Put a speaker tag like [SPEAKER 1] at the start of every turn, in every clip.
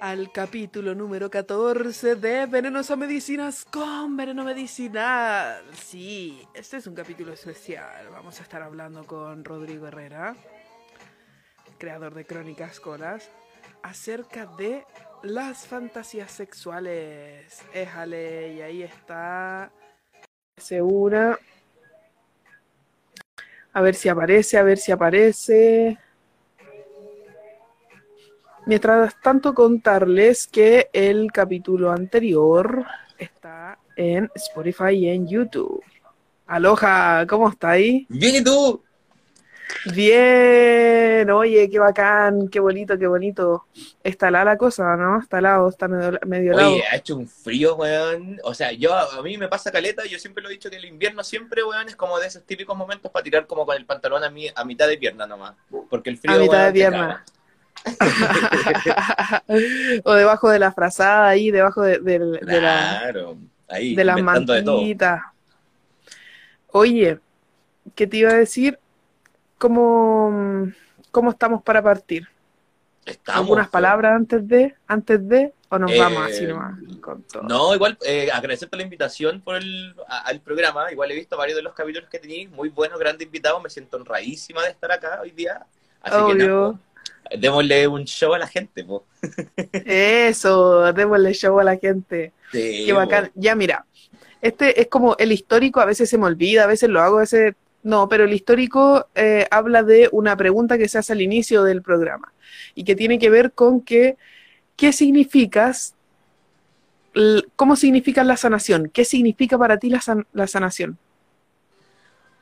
[SPEAKER 1] al capítulo número 14 de Venenosa Medicinas con Veneno Medicinal. Sí, este es un capítulo especial. Vamos a estar hablando con Rodrigo Herrera, creador de Crónicas Colas, acerca de las fantasías sexuales. Éjale, y ahí está. Segura. A ver si aparece, a ver si aparece. Mientras tanto, contarles que el capítulo anterior está en Spotify y en YouTube. Aloha, ¿cómo estáis?
[SPEAKER 2] Bien, ¿y tú?
[SPEAKER 1] Bien, oye, qué bacán, qué bonito, qué bonito. Está la la cosa, ¿no? Está lado, está medio, medio lado.
[SPEAKER 2] Oye, ha hecho un frío, weón. O sea, yo a mí me pasa caleta, yo siempre lo he dicho que el invierno siempre, weón, es como de esos típicos momentos para tirar como con el pantalón a, mi, a mitad de pierna nomás. Porque el frío,
[SPEAKER 1] a mitad
[SPEAKER 2] weón,
[SPEAKER 1] de pierna. o debajo de la frazada ahí, debajo de, de- de la,
[SPEAKER 2] Claro, ahí,
[SPEAKER 1] de las
[SPEAKER 2] de
[SPEAKER 1] mantitas. Oye, ¿qué te iba a decir? ¿Cómo, cómo estamos para partir?
[SPEAKER 2] Estamos,
[SPEAKER 1] ¿Algunas palabras antes de, antes de, o nos
[SPEAKER 2] Eh,
[SPEAKER 1] vamos así nomás con todo?
[SPEAKER 2] No, igual eh, agradecerte la invitación por el, a- al programa. Igual he visto varios de los capítulos que tenéis, muy buenos, grandes invitados. Me siento honradísima de estar acá hoy día. Así que nada,
[SPEAKER 1] Obvio.
[SPEAKER 2] po, démosle un show a la gente, po.
[SPEAKER 1] Eso, démosle show a la gente.
[SPEAKER 2] Sí,
[SPEAKER 1] Qué bacán. Ya, mira, este es como el histórico, a veces se me olvida, a veces lo hago, a veces no, pero el histórico eh, habla de una pregunta que se hace al inicio del programa y que tiene que ver con que, ¿qué significas? ¿Cómo significa la sanación? ¿Qué significa para ti la, san- la sanación?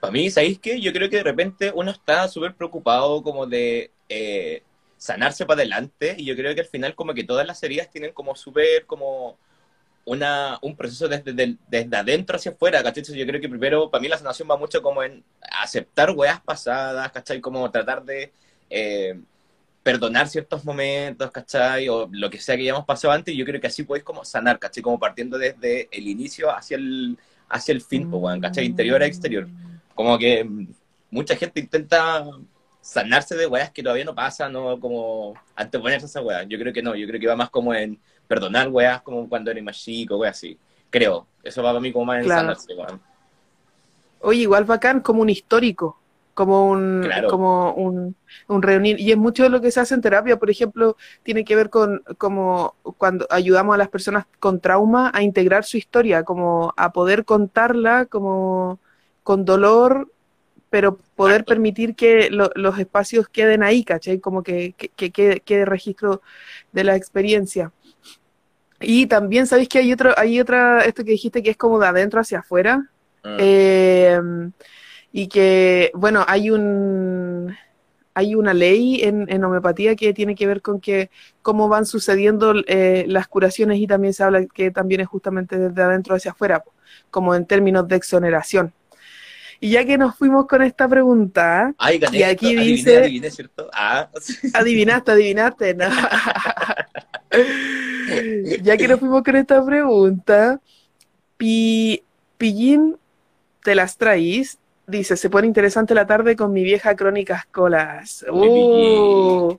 [SPEAKER 2] Para mí, ¿sabéis qué? Yo creo que de repente uno está súper preocupado como de eh, sanarse para adelante y yo creo que al final como que todas las heridas tienen como súper como una, un proceso desde, del- desde adentro hacia afuera, ¿cachai? Yo creo que primero, para mí la sanación va mucho como en aceptar weas pasadas, ¿cachai? Como tratar de eh, perdonar ciertos momentos, ¿cachai? O lo que sea que hayamos pasado antes y yo creo que así podéis como sanar, ¿cachai? Como partiendo desde el inicio hacia el, hacia el fin, pues, weón, ¿cachai? Interior a exterior. Como que mm, mucha gente intenta sanarse de weas que todavía no pasan, no como anteponerse a esa wea. Yo creo que no, yo creo que va más como en perdonar weas como cuando eres más chico, weas así. Creo. Eso va para mí como más en
[SPEAKER 1] Claro.
[SPEAKER 2] sanarse, weón.
[SPEAKER 1] Oye, igual bacán, como un histórico, como un,
[SPEAKER 2] Claro.
[SPEAKER 1] como un, un reunir. Y es mucho de lo que se hace en terapia, por ejemplo, tiene que ver con como cuando ayudamos a las personas con trauma a integrar su historia, como a poder contarla como con dolor, pero poder permitir que lo- los espacios queden ahí, ¿cachai? Como que, que, que quede, registro de la experiencia. Y también, ¿sabéis que hay otro, hay otra, esto que dijiste que es como de adentro hacia afuera?
[SPEAKER 2] Mm.
[SPEAKER 1] Eh, y que, bueno, hay un hay una ley en, en homeopatía que tiene que ver con que cómo van sucediendo eh, las curaciones y también se habla que también es justamente desde adentro hacia afuera, como en términos de exoneración. Y ya que nos fuimos con esta pregunta,
[SPEAKER 2] Ay, gané.
[SPEAKER 1] y aquí dice-
[SPEAKER 2] adiviné, ¿cierto? Ah,
[SPEAKER 1] adivinaste, adivinaste, ¿no? ya que nos fuimos con esta pregunta, Pi, Pillín te las traís. Dice, se pone interesante la tarde con mi vieja Crónicas Colas. Uh,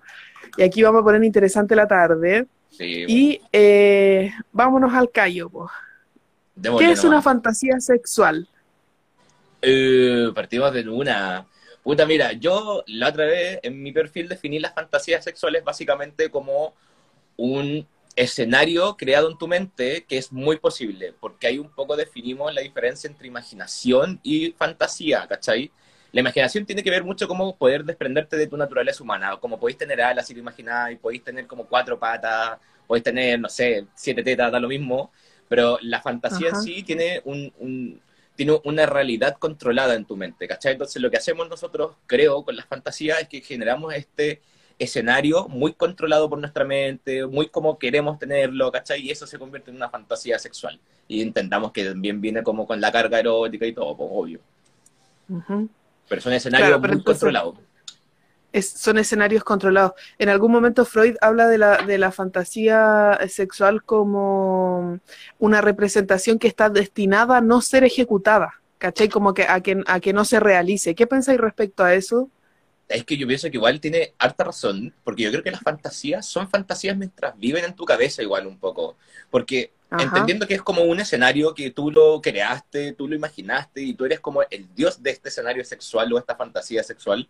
[SPEAKER 1] y aquí vamos a poner interesante la tarde.
[SPEAKER 2] sí,
[SPEAKER 1] Y eh, vámonos al callo. ¿Qué es una fantasía sexual?
[SPEAKER 2] Eh, partimos de una. Puta, mira, yo la otra vez en mi perfil definí las fantasías sexuales básicamente como un escenario creado en tu mente que es muy posible, porque ahí un poco definimos la diferencia entre imaginación y fantasía, ¿cachai? La imaginación tiene que ver mucho cómo poder desprenderte de tu naturaleza humana, como podéis tener alas si lo imagináis, podéis tener como cuatro patas, podéis tener, no sé, siete tetas, da lo mismo, pero la fantasía
[SPEAKER 1] Ajá.
[SPEAKER 2] en sí tiene un, un- tiene una realidad controlada en tu mente, ¿cachai? Entonces lo que hacemos nosotros, creo, con las fantasías es que generamos este escenario muy controlado por nuestra mente, muy como queremos tenerlo, ¿cachai? Y eso se convierte en una fantasía sexual. Y intentamos que también viene como con la carga erótica y todo, pues, obvio. Pero son escenarios
[SPEAKER 1] Claro,
[SPEAKER 2] muy
[SPEAKER 1] entonces-
[SPEAKER 2] controlados.
[SPEAKER 1] Es- son escenarios controlados. En algún momento Freud habla de la, de la fantasía sexual como una representación que está destinada a no ser ejecutada, ¿cachai? Como que a que, a que no se realice. ¿Qué pensáis respecto a eso?
[SPEAKER 2] Es que yo pienso que igual tiene harta razón, porque yo creo que las fantasías son fantasías mientras viven en tu cabeza igual un poco. Porque entendiendo que es como un escenario que tú lo creaste, tú lo imaginaste y tú eres como el dios de este escenario sexual o esta fantasía sexual,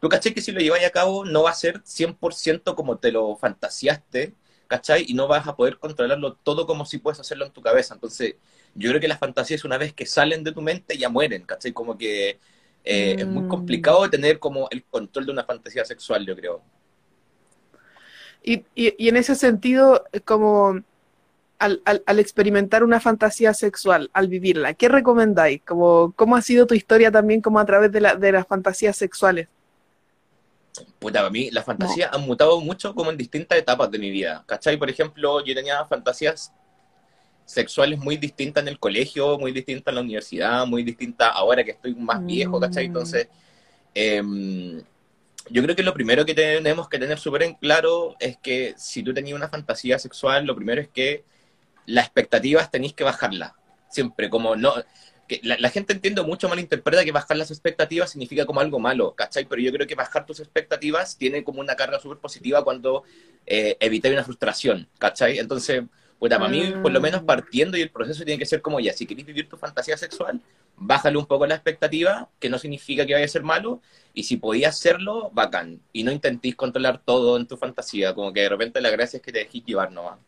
[SPEAKER 2] tú caché que si lo llevas a cabo no va a ser 100% como te lo fantaseaste, ¿cachai? Y no vas a poder controlarlo todo como si puedes hacerlo en tu cabeza. Entonces, yo creo que las fantasías una vez que salen de tu mente ya mueren, ¿cachai? Como que eh, es muy mm. complicado tener como el control de una fantasía sexual, yo creo.
[SPEAKER 1] Y, y, en ese sentido, como al, al, experimentar una fantasía sexual, al vivirla, ¿qué recomendáis? Como, ¿Cómo ha sido tu historia también como a través de, la, de las fantasías sexuales?
[SPEAKER 2] Puta, para mí las fantasías han mutado mucho como en distintas etapas de mi vida. ¿Cachai? Por ejemplo, yo tenía fantasías sexuales muy distintas en el colegio, muy distintas en la universidad, muy distintas ahora que estoy más viejo, ¿cachai? Mm. Entonces, em, yo creo que lo primero que tenemos que tener súper en claro es que si tú tenías una fantasía sexual, lo primero es que las expectativas tenéis que bajarla. Siempre, como no, que la, gente entiende mucho malinterpreta que bajar las expectativas significa como algo malo, ¿cachai? Pero yo creo que bajar tus expectativas tiene como una carga súper positiva cuando eh, evitas una frustración, ¿cachai? Entonces, pues para mí, por lo menos mm. partiendo y el proceso tiene que ser como ya, si queréis vivir tu fantasía sexual, bájale un poco la expectativa, que no significa que vaya a ser malo, y si podías hacerlo, bacán. Y no intentéis controlar todo en tu fantasía, como que de repente la gracia es que te dejes llevar nomás.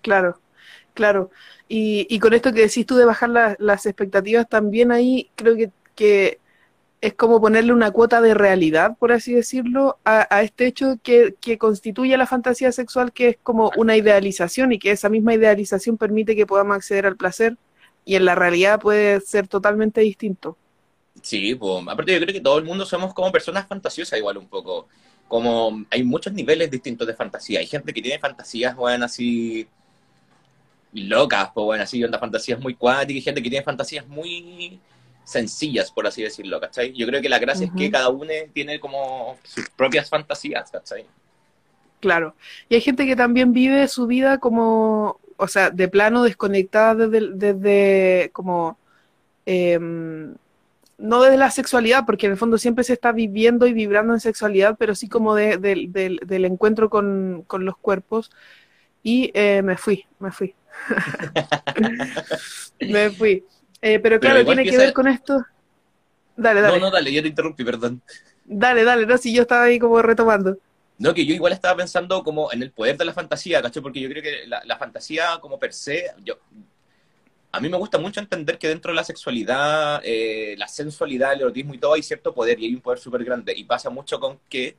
[SPEAKER 1] Claro, claro. Y, con esto que decís tú de bajar las expectativas, también ahí creo que, es como ponerle una cuota de realidad, por así decirlo, a, este hecho que, que, constituye la fantasía sexual, que es como una idealización y que esa misma idealización permite que podamos acceder al placer y en la realidad puede ser totalmente distinto.
[SPEAKER 2] Sí, pues, aparte yo creo que todo el mundo somos como personas fantasiosas igual un poco. Como hay muchos niveles distintos de fantasía. Hay gente que tiene fantasías, bueno, así locas, pues bueno, así onda fantasías muy cuánticas, y gente que tiene fantasías muy sencillas, por así decirlo, ¿cachai? Yo creo que la gracia es que cada uno tiene como sus propias fantasías, ¿cachai?
[SPEAKER 1] Claro. Y hay gente que también vive su vida como, o sea, de plano desconectada desde, desde como, em, no desde la sexualidad, porque en el fondo siempre se está viviendo y vibrando en sexualidad, pero sí como de, del encuentro con, con, los cuerpos. Y eh, me fui, me fui. Me fui. Eh, pero claro, tiene que, ver con esto. Dale, dale.
[SPEAKER 2] No, no, dale, yo te interrumpí, perdón.
[SPEAKER 1] Dale, dale, no, si yo estaba ahí como retomando.
[SPEAKER 2] No, que yo igual estaba pensando como en el poder de la fantasía, ¿cachai? Porque yo creo que la, fantasía como per se, yo, a mí me gusta mucho entender que dentro de la sexualidad, eh, la sensualidad, el erotismo y todo hay cierto poder y hay un poder súper grande. Y pasa mucho con que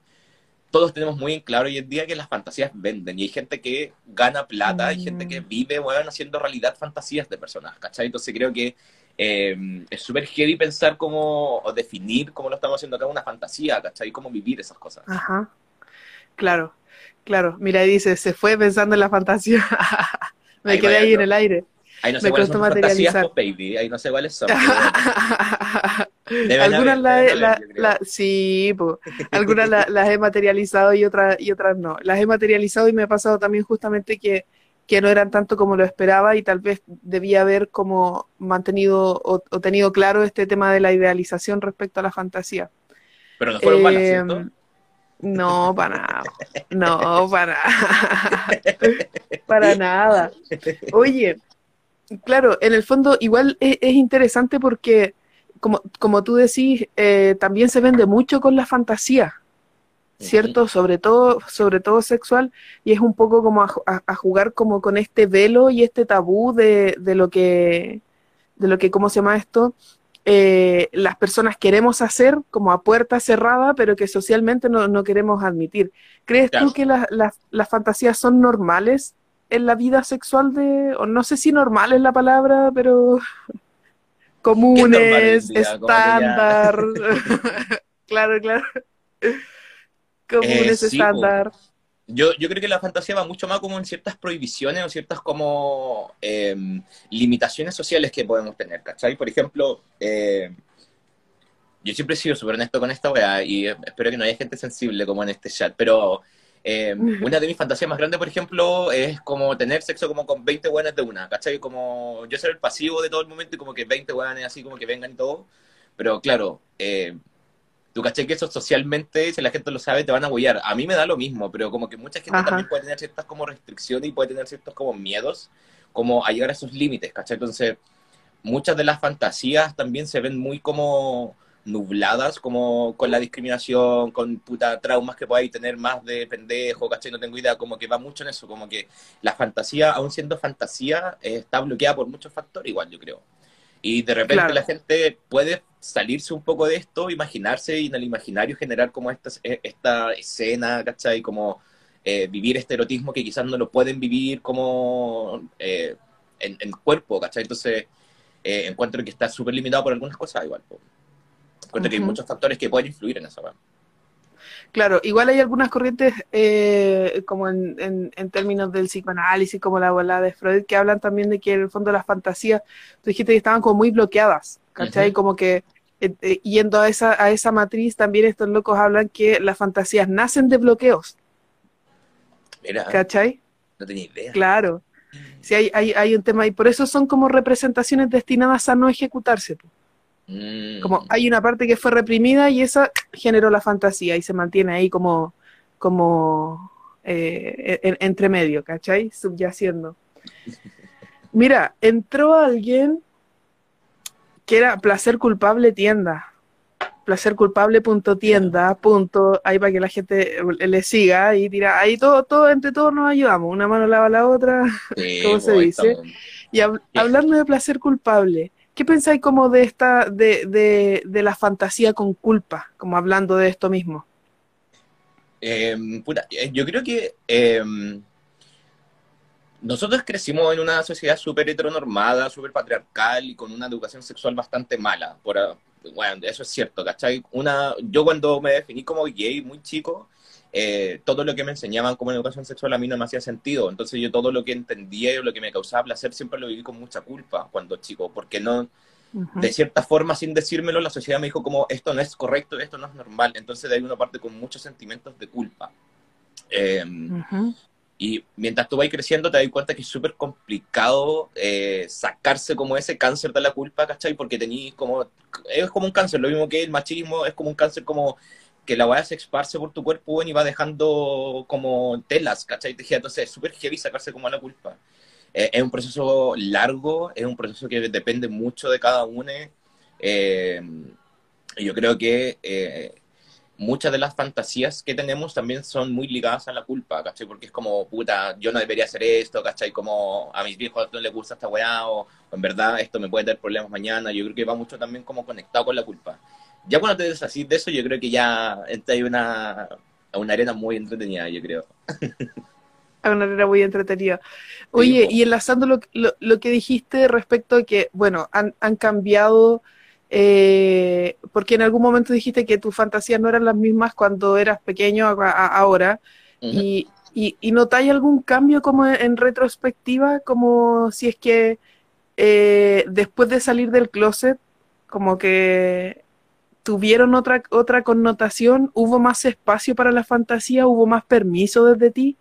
[SPEAKER 2] todos tenemos muy en claro hoy en día que las fantasías venden y hay gente que gana plata, hay gente que mm. vive, bueno, haciendo realidad fantasías de personas, ¿cachai? Entonces creo que eh, es súper heavy pensar cómo, o definir cómo lo estamos haciendo acá, una fantasía, ¿cachai? Cómo vivir esas cosas.
[SPEAKER 1] Ajá, claro, claro. Mira, dice, se fue pensando en la fantasía. Me quedé ahí en el aire.
[SPEAKER 2] Ahí no sé cuáles son fantasías, baby. Ahí no sé cuáles son.
[SPEAKER 1] algunas las sí, algunas las he materializado y otras y otras no. Las he materializado y me ha pasado también justamente que, que no eran tanto como lo esperaba y tal vez debía haber como mantenido o, tenido claro este tema de la idealización respecto a la fantasía.
[SPEAKER 2] Pero no fueron malas, ¿cierto?
[SPEAKER 1] Em, no, para nada. No, para nada. para nada. Oye, claro, en el fondo igual es, interesante porque, como, como tú decís, eh, también se vende mucho con la fantasía, ¿cierto? Sobre todo, sobre todo sexual, y es un poco como a, jugar como con este velo y este tabú de, de, lo que, de lo que, ¿cómo se llama esto? Eh, las personas queremos hacer como a puerta cerrada, pero que socialmente no, no queremos admitir. ¿Crees tú que las fantasías son normales en la vida sexual de, o no sé si normal es la palabra, pero comunes, estándar. claro, claro. Comunes, eh, estándar.
[SPEAKER 2] Yo, yo creo que la fantasía va mucho más como en ciertas prohibiciones o ciertas como em, limitaciones sociales que podemos tener, ¿cachai? Por ejemplo, eh, yo siempre he sido súper honesto con esta weá y espero que no haya gente sensible como en este chat, pero Eh, una de mis fantasías más grandes, por ejemplo, es como tener sexo como con 20 buenas de una, ¿cachai? Como yo ser el pasivo de todo el momento y como que 20 buenas así como que vengan y todo. Pero claro, eh, tú caché que eso socialmente, si la gente lo sabe, te van a apoyar. A mí me da lo mismo, pero como que mucha gente también puede tener ciertas como restricciones y puede tener ciertos como miedos, como a llegar a esos límites, ¿cachai? Entonces, muchas de las fantasías también se ven muy como nubladas, como con la discriminación, con puta traumas que podáis tener más de pendejo, ¿cachai? No tengo idea, como que va mucho en eso, como que la fantasía, aún siendo fantasía, está bloqueada por muchos factores igual, yo creo. Y de repente la gente puede salirse un poco de esto, imaginarse y en el imaginario generar como esta, esta escena, ¿cachai? Como eh, vivir este erotismo que quizás no lo pueden vivir como eh, en, en, cuerpo, ¿cachai? Entonces, eh, encuentro que está súper limitado por algunas cosas igual. Encuentro que hay muchos factores que pueden influir en eso.
[SPEAKER 1] Claro, igual hay algunas corrientes, eh, como en, en, términos del psicoanálisis, como la bola de Freud, que hablan también de que en el fondo las fantasías, tú dijiste que estaban como muy bloqueadas, ¿cachai? Como que eh, eh, yendo a esa, a esa matriz, también estos locos hablan que las fantasías nacen de bloqueos.
[SPEAKER 2] Mira,
[SPEAKER 1] ¿cachai?
[SPEAKER 2] No tenía idea.
[SPEAKER 1] Claro. Sí, hay, hay, hay un tema, y por eso son como representaciones destinadas a no ejecutarse. Como mm. hay una parte que fue reprimida y esa generó la fantasía y se mantiene ahí como, como eh, entre medio, ¿cachai? Subyaciendo. Mira, entró alguien que era placer culpable tienda. Placerculpable.tienda. Punto, ahí para que la gente le siga y dirá, ahí todo, todo, entre todos nos ayudamos. Una mano lava la otra, como se dice. Y hablando de placer culpable, ¿Qué pensáis como de esta, de, de, de, la fantasía con culpa, como hablando de esto mismo?
[SPEAKER 2] Em, eh, yo creo que em, nosotros crecimos en una sociedad súper heteronormada, súper patriarcal y con una educación sexual bastante mala. Por, bueno, eso es cierto, ¿cachai? Una, yo cuando me definí como gay muy chico, eh, todo lo que me enseñaban como educación sexual a mí no me hacía sentido. Entonces yo todo lo que entendía y lo que me causaba placer siempre lo viví con mucha culpa cuando chico, porque no, de cierta forma, sin decírmelo, la sociedad me dijo como esto no es correcto, esto no es normal. Entonces de ahí una parte con muchos sentimientos de culpa. Em, y mientras tú vas creciendo te das cuenta que es súper complicado eh, sacarse como ese cáncer de la culpa, ¿cachai? Porque tenéis como, es como un cáncer, lo mismo que el machismo, es como un cáncer como que la weá se esparce por tu cuerpo y va dejando como telas, ¿cachai? Entonces es súper heavy sacarse como la culpa. Eh, es un proceso largo, es un proceso que depende mucho de cada uno. Eh, yo creo que eh, muchas de las fantasías que tenemos también son muy ligadas a la culpa, ¿cachai? Porque es como, puta, yo no debería hacer esto, ¿cachai? Como a mis viejos no les gusta esta weá, o, o en verdad esto me puede dar problemas mañana. Yo creo que va mucho también como conectado con la culpa ya cuando te deshaces de eso, yo creo que ya está ahí una, una arena muy entretenida, yo creo.
[SPEAKER 1] A una arena muy entretenida. Oye, y enlazando lo, lo, que dijiste respecto a que, bueno, han, han cambiado, eh, porque en algún momento dijiste que tus fantasías no eran las mismas cuando eras pequeño ahora, y, y, y, notáis algún cambio como en, retrospectiva, como si es que eh, después de salir del closet, como que tuvieron otra, otra connotación? ¿Hubo más espacio para la fantasía? ¿Hubo más permiso desde ti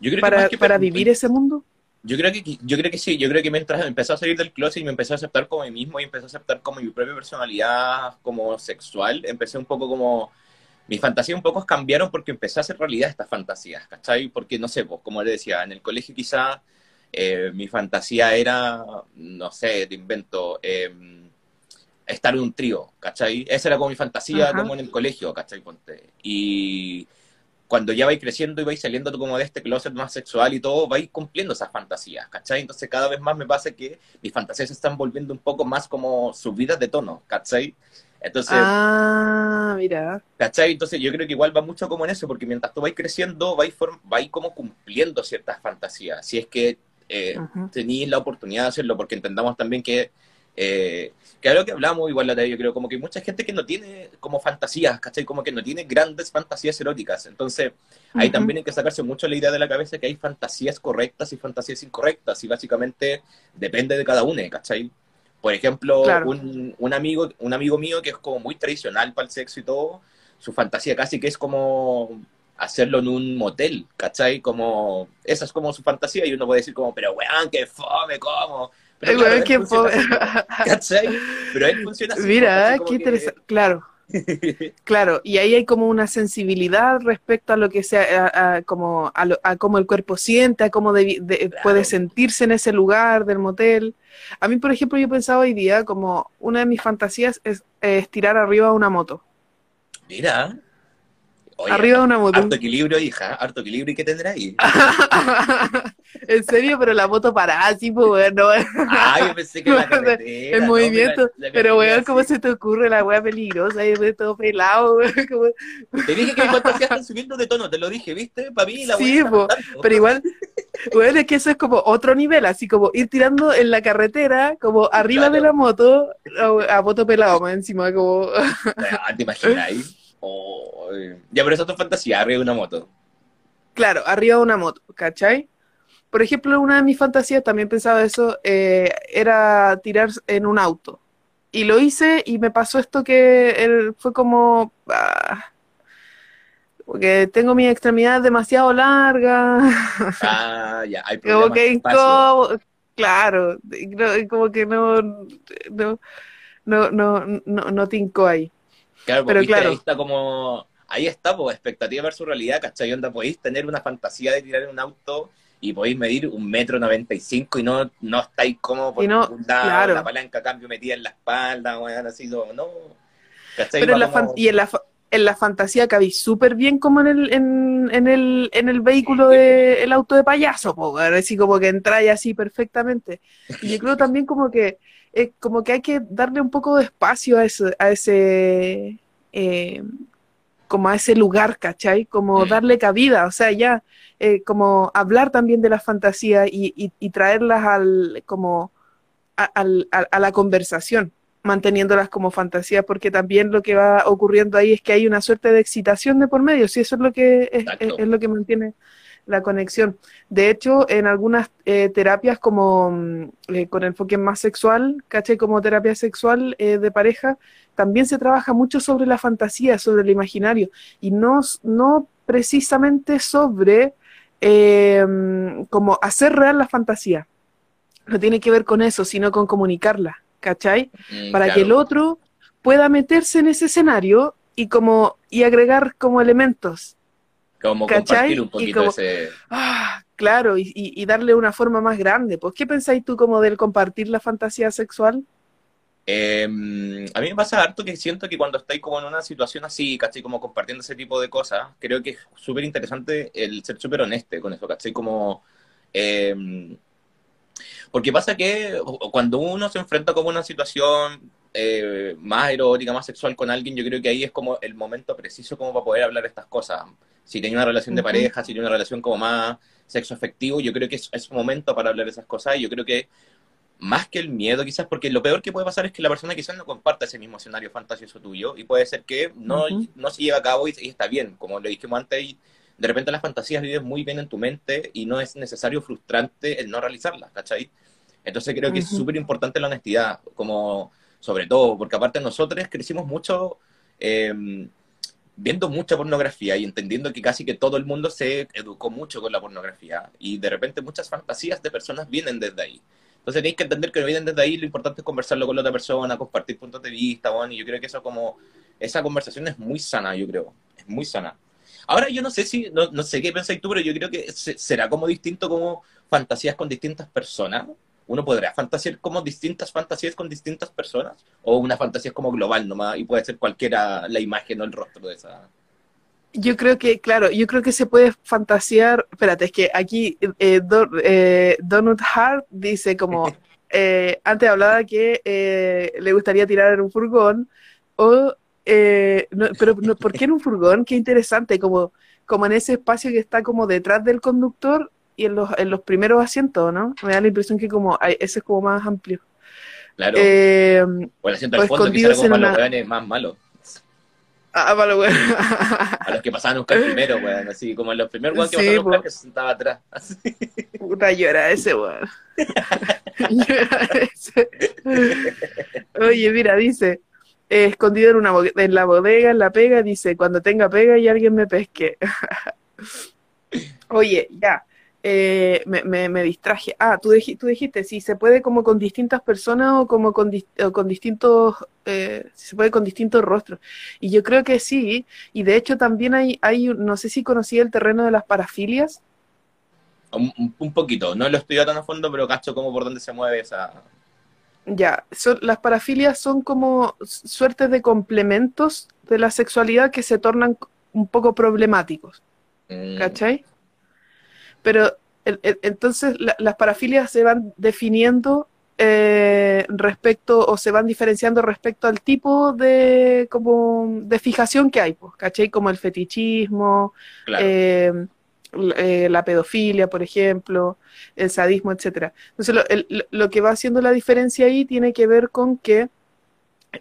[SPEAKER 2] yo creo
[SPEAKER 1] para, que para vivir ese mundo?
[SPEAKER 2] Yo creo, que, yo creo que sí, yo creo que mientras empecé a salir del closet y me empecé a aceptar como mí mismo y empecé a aceptar como mi propia personalidad como sexual, empecé un poco como... Mis fantasías un poco cambiaron porque empecé a hacer realidad estas fantasías, ¿cachai? Porque, no sé, pues, como le decía, en el colegio quizá eh, mi fantasía era, no sé, te invento, eh, estar en un trío, ¿cachai? Esa era como mi fantasía como en el colegio, ¿cachai? Y cuando ya vais creciendo y vais saliendo como de este closet más sexual y todo, vais cumpliendo esas fantasías, ¿cachai? Entonces cada vez más me pasa que mis fantasías se están volviendo un poco más como subidas de tono, ¿cachai? Entonces,
[SPEAKER 1] ah, mira.
[SPEAKER 2] ¿Cachai? Entonces yo creo que igual va mucho como en eso, porque mientras tú vais creciendo, vais, vais como cumpliendo ciertas fantasías. Si es que eh, tenéis la oportunidad de hacerlo, porque entendamos también que eh, que algo que hablamos igual la de yo creo, como que hay mucha gente que no tiene como fantasías, ¿cachai? Como que no tiene grandes fantasías eróticas. Entonces, ahí también hay que sacarse mucho la idea de la cabeza que hay fantasías correctas y fantasías incorrectas, y básicamente depende de cada uno, ¿cachai? Por ejemplo, un, un, amigo, un amigo mío que es como muy tradicional para el sexo y todo, su fantasía casi que es como hacerlo en un motel, ¿cachai? Como, esa es como su fantasía y uno puede decir como, pero weón, qué fome, ¿cómo? Pero claro, él funciona así, ¿Cachai? Pero él funciona así.
[SPEAKER 1] Mira,
[SPEAKER 2] ¿cachai?
[SPEAKER 1] qué
[SPEAKER 2] Como que-
[SPEAKER 1] interesante. Claro, claro. Y ahí hay como una sensibilidad respecto a lo que sea, a, a- como a, lo- a cómo el cuerpo siente, a cómo debi- de-
[SPEAKER 2] Claro.
[SPEAKER 1] puede sentirse en ese lugar del motel. A mí, por ejemplo, yo pensaba hoy día como una de mis fantasías es, es tirar arriba una moto.
[SPEAKER 2] Mira. Oye,
[SPEAKER 1] arriba de una moto.
[SPEAKER 2] harto equilibrio, hija, harto equilibrio, ¿y qué tendrá ahí?
[SPEAKER 1] en serio, pero la moto parada, así, pues, bueno,
[SPEAKER 2] Ah, yo pensé que la carretera.
[SPEAKER 1] en
[SPEAKER 2] no,
[SPEAKER 1] movimiento.
[SPEAKER 2] la- la
[SPEAKER 1] pero, weón, ¿cómo se te ocurre la weá peligrosa? Y todo pelado, weón. como-
[SPEAKER 2] Te dije que mis fantasías están subiendo de tono, te lo dije, ¿viste? Para mí la
[SPEAKER 1] Sí, po. Pero igual, weón, es que eso es como otro nivel, así como ir tirando en la carretera, como arriba de la moto, a, a moto pelado más encima, como...
[SPEAKER 2] Ah, ¿Te imaginas? Oh, ya, pero esa es tu fantasía, arriba de una moto.
[SPEAKER 1] Claro, arriba de una moto, ¿cachai? Por ejemplo, una de mis fantasías, también pensaba eso, eh, era tirar en un auto. Y lo hice y me pasó esto que él fue como... ah, porque tengo mis extremidades demasiado largas,
[SPEAKER 2] Ah, ya, hay
[SPEAKER 1] como que incómodo, claro, no- como que no, no, no, no, no, no tinco ahí.
[SPEAKER 2] Claro,
[SPEAKER 1] Pero
[SPEAKER 2] porque
[SPEAKER 1] claro.
[SPEAKER 2] ahí está como, ahí está, pues, expectativa versus realidad, ¿cachai? Onda, podéis tener una fantasía de tirar en un auto y podéis medir un metro noventa y cinco y no, no estáis como por
[SPEAKER 1] no,
[SPEAKER 2] ningún lado,
[SPEAKER 1] claro.
[SPEAKER 2] la palanca cambio metida en la espalda, weón, así no.
[SPEAKER 1] Pero en la,
[SPEAKER 2] como-
[SPEAKER 1] y en la, fa- en la fantasía cabí súper bien como en el, en, en el, en el vehículo de el auto de payaso, po, así como que entráis así perfectamente. Y yo creo también como que eh, como que hay que darle un poco de espacio a ese, a ese eh, como a ese lugar, ¿cachai? Como
[SPEAKER 2] Mm.
[SPEAKER 1] darle cabida, o sea, ya eh, como hablar también de las fantasías y, y- y traerlas al como a, a- a la conversación, manteniéndolas como fantasías, porque también lo que va ocurriendo ahí es que hay una suerte de excitación de por medio, si eso es lo que es- es lo que mantiene la conexión. De hecho, en algunas eh, terapias como mm, eh, con enfoque más sexual, ¿caché? Como terapia sexual eh, de pareja, también se trabaja mucho sobre la fantasía, sobre el imaginario, y no, no precisamente sobre eh, mm, como hacer real la fantasía. No tiene que ver con eso, sino con comunicarla, ¿cachai?
[SPEAKER 2] Mm,
[SPEAKER 1] Para
[SPEAKER 2] claro.
[SPEAKER 1] que el otro pueda meterse en ese escenario y como y agregar como elementos.
[SPEAKER 2] Como
[SPEAKER 1] ¿cachai?
[SPEAKER 2] compartir un poquito
[SPEAKER 1] como-
[SPEAKER 2] ese...
[SPEAKER 1] Ah, claro, y, y- y darle una forma más grande. Pues, ¿qué pensáis tú como del compartir la fantasía sexual?
[SPEAKER 2] Eh, a mí me pasa harto que siento que cuando estáis como en una situación así, ¿cachai? Como compartiendo ese tipo de cosas, creo que es súper interesante el ser súper honesto con eso, ¿cachai? Como... eh, porque pasa que cuando uno se enfrenta como una situación eh, más erótica, más sexual con alguien, yo creo que ahí es como el momento preciso como para poder hablar estas cosas. Si tenía una relación de pareja, si tenía una relación como más sexo afectivo, yo creo que es, es un momento para hablar esas cosas y yo creo que más que el miedo quizás, porque lo peor que puede pasar es que la persona quizás no comparta ese mismo escenario fantasioso tuyo y puede ser que no,
[SPEAKER 1] Ujú.
[SPEAKER 2] no se lleve a cabo y, y está bien, como lo dijimos antes, y de repente las fantasías viven muy bien en tu mente y no es necesario frustrante el no realizarlas, ¿cachai? Entonces creo que es
[SPEAKER 1] Ujú.
[SPEAKER 2] súper importante la honestidad, como sobre todo, porque aparte nosotros crecimos mucho eh, viendo mucha pornografía y entendiendo que casi que todo el mundo se educó mucho con la pornografía y de repente muchas fantasías de personas vienen desde ahí. Entonces tenéis que entender que no vienen desde ahí, lo importante es conversarlo con la otra persona, compartir puntos de vista, bueno, y yo creo que eso como, esa conversación es muy sana, yo creo, es muy sana. Ahora yo no sé si, no, no sé qué pensáis tú, pero yo creo que se- será como distinto como fantasías con distintas personas. Uno podrá fantasear como distintas fantasías con distintas personas, o una fantasía es como global nomás, y puede ser cualquiera la imagen o el rostro de esa.
[SPEAKER 1] Yo creo que, claro, yo creo que se puede fantasear. Espérate, es que aquí eh, Do- eh, Donut Hart dice como eh, antes hablaba que eh, le gustaría tirar en un furgón o no, pero no, ¿por qué en un furgón? Qué interesante, como, como en ese espacio que está como detrás del conductor y en los, en los primeros asientos, ¿no? Me da la impresión que como hay- ese es como más amplio.
[SPEAKER 2] Claro,
[SPEAKER 1] Eh,
[SPEAKER 2] o el asiento al fondo, que como para los weones más malos.
[SPEAKER 1] ah, vale, bueno.
[SPEAKER 2] A los que pasaban a buscar primero, weón, así como en los primeros que
[SPEAKER 1] Sí,
[SPEAKER 2] pasaban a buscar
[SPEAKER 1] po.
[SPEAKER 2] que se sentaba atrás. Así.
[SPEAKER 1] Puta, llora ese, weón. Llora ese. Oye, mira, dice, eh, escondido en, una en la bodega, en la pega, dice, cuando tenga pega y alguien me pesque. Oye, ya, eh, me, me, distraje. Ah, tú, tú dijiste, si se puede como con distintas personas o como con, con distintos, eh, si se puede con distintos rostros. Y yo creo que sí, y de hecho también hay, hay no sé si conocí el terreno de las parafilias.
[SPEAKER 2] Un, poquito, no lo estudié tan a fondo, pero cacho como por dónde se mueve esa...
[SPEAKER 1] Ya, son, las parafilias son como suertes de complementos de la sexualidad que se tornan un poco problemáticos. Mm. ¿Cachai? Pero entonces las parafilias se van definiendo eh, respecto o se van diferenciando respecto al tipo de como de fijación que hay, pues, ¿cachai? Como el fetichismo, eh, eh, la pedofilia, por ejemplo, el sadismo, etcétera. Entonces lo, lo, que va haciendo la diferencia ahí tiene que ver con que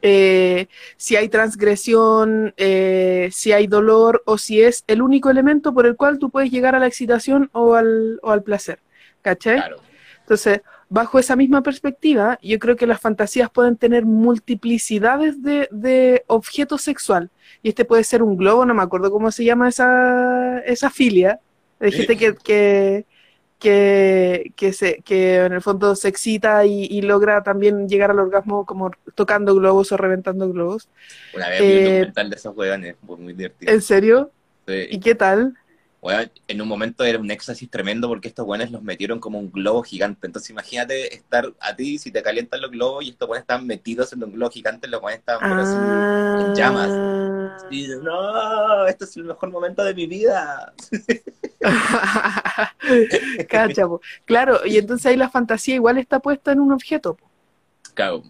[SPEAKER 1] eh, si hay transgresión, eh, si hay dolor o si es el único elemento por el cual tú puedes llegar a la excitación o al, o al placer. ¿Cachai? Entonces, bajo esa misma perspectiva, yo creo que las fantasías pueden tener multiplicidades de, de objetos sexual. Y este puede ser un globo, no me acuerdo cómo se llama esa, esa filia. Dijiste que, que, que, que, se, que en el fondo se excita y, logra también llegar al orgasmo como tocando globos o reventando globos.
[SPEAKER 2] Una vez vi un eh, documental de esos hueones, muy divertido.
[SPEAKER 1] ¿En serio? ¿Y qué tal?
[SPEAKER 2] En un momento era un éxtasis tremendo porque estos buenos los metieron como un globo gigante. Entonces imagínate estar a ti, si te calientan los globos y estos buenos están metidos en un globo gigante, los buenos estaban así en llamas. Ah. Y no, este es el mejor momento de mi vida.
[SPEAKER 1] Cacha, claro, y entonces ahí la fantasía igual está puesta en un objeto.
[SPEAKER 2] Claro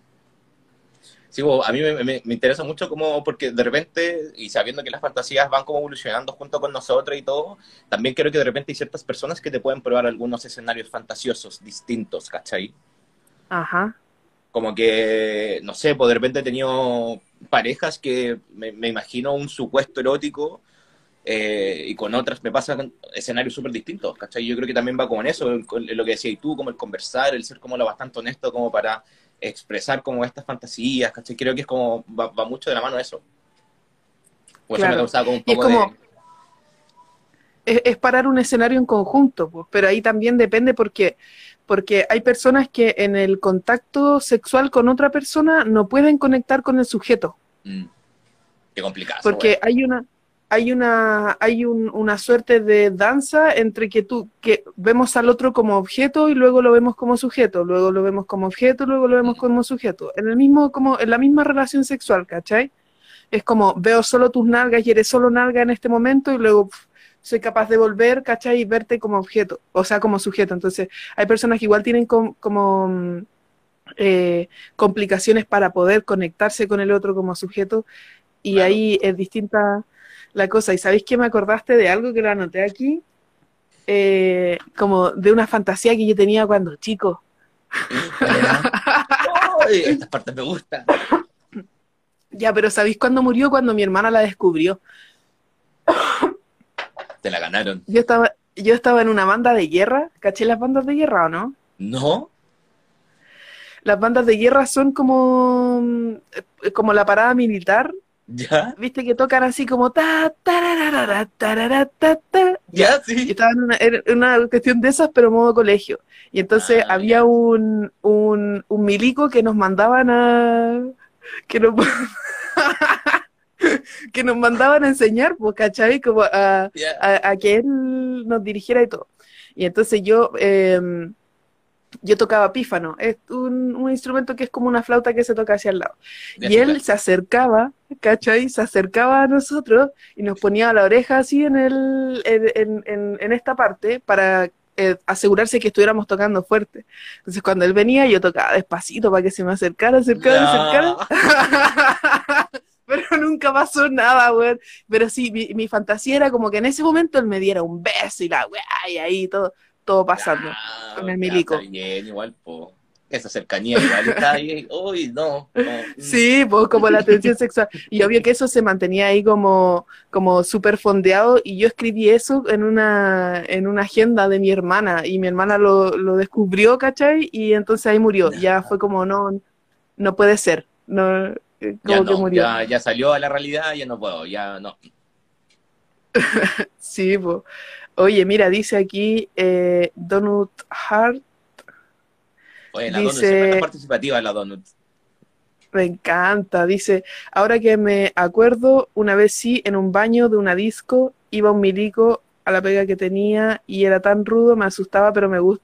[SPEAKER 2] sí, a mí me, interesa mucho como, porque de repente, y sabiendo que las fantasías van como evolucionando junto con nosotros y todo, también creo que de repente hay ciertas personas que te pueden probar algunos escenarios fantasiosos distintos, ¿cachai?
[SPEAKER 1] Ajá.
[SPEAKER 2] Como que, no sé, pues de repente he tenido parejas que me, imagino un supuesto erótico eh, y con otras me pasan escenarios súper distintos, ¿cachai? Yo creo que también va como en eso, en lo que decías tú, como el conversar, el ser como lo bastante honesto como para expresar como estas fantasías, ¿cachai? Creo que es como, va, mucho de la mano eso.
[SPEAKER 1] Por eso me causaba como un poco es como, Es, parar un escenario en conjunto, pues, pero ahí también depende porque, porque hay personas que en el contacto sexual con otra persona no pueden conectar con el sujeto. Mm.
[SPEAKER 2] Qué complicado.
[SPEAKER 1] Porque hay una, hay una, hay una suerte de danza entre que tú, que vemos al otro como objeto y luego lo vemos como sujeto, luego lo vemos como objeto, luego lo vemos como sujeto. En el mismo, como, en la misma relación sexual, ¿cachai? Es como, veo solo tus nalgas y eres solo nalga en este momento y luego soy capaz de volver, ¿cachai? Y verte como objeto, o sea, como sujeto. Entonces, hay personas que igual tienen como mm, eh, complicaciones para poder conectarse con el otro como sujeto y ahí es distinta la cosa. ¿Y sabéis que me acordaste de algo que lo anoté aquí? Eh, como de una fantasía que yo tenía cuando chico.
[SPEAKER 2] estas partes me gustan.
[SPEAKER 1] Ya, pero ¿sabéis cuándo murió? Cuando mi hermana la descubrió.
[SPEAKER 2] Te la ganaron.
[SPEAKER 1] Yo estaba, yo estaba en una banda de guerra. ¿Caché las bandas de guerra o no?
[SPEAKER 2] No.
[SPEAKER 1] Las bandas de guerra son como, como la parada militar
[SPEAKER 2] ¿Ya?
[SPEAKER 1] Viste que tocan así como ta, ta, ta,
[SPEAKER 2] Ya, sí.
[SPEAKER 1] estaba en una, cuestión de esas, pero modo colegio. Y entonces ah, había un, un, un, milico que nos mandaban a. que nos, que nos mandaban a enseñar, pues, ¿cachai? Como a, a, que él nos dirigiera y todo. Y entonces yo. Eh, yo tocaba pífano, es un, un, instrumento que es como una flauta que se toca hacia el lado. y él se acercaba, ¿cachai? Se acercaba a nosotros y nos ponía la oreja así en, el, en, en, en esta parte para eh, asegurarse que estuviéramos tocando fuerte. Entonces cuando él venía yo tocaba despacito para que se me acercara, acercara, acercara. Pero nunca pasó nada, güey. Pero sí, mi, mi, fantasía era como que en ese momento él me diera un beso y la güey, y ahí todo todo pasando con el milico.
[SPEAKER 2] bien, igual, po. Esa cercanía igual está ahí, uy, no,
[SPEAKER 1] Sí, pues como la tensión sexual. Y obvio que eso se mantenía ahí como, como súper fondeado y yo escribí eso en una, en una agenda de mi hermana y mi hermana lo, lo descubrió, ¿cachai? Y entonces ahí murió. Ya fue como, no, no puede ser. No, como
[SPEAKER 2] Ya
[SPEAKER 1] que murió.
[SPEAKER 2] ya, ya salió a la realidad, ya no puedo, ya no.
[SPEAKER 1] Sí, po. Oye, mira, dice aquí eh, Donut Hart,
[SPEAKER 2] Oye, la
[SPEAKER 1] Dice-
[SPEAKER 2] Donut siempre es participativa, la Donut.
[SPEAKER 1] me encanta, dice, ahora que me acuerdo, una vez sí, en un baño de una disco, iba un milico a la pega que tenía y era tan rudo, me asustaba, pero me gusta.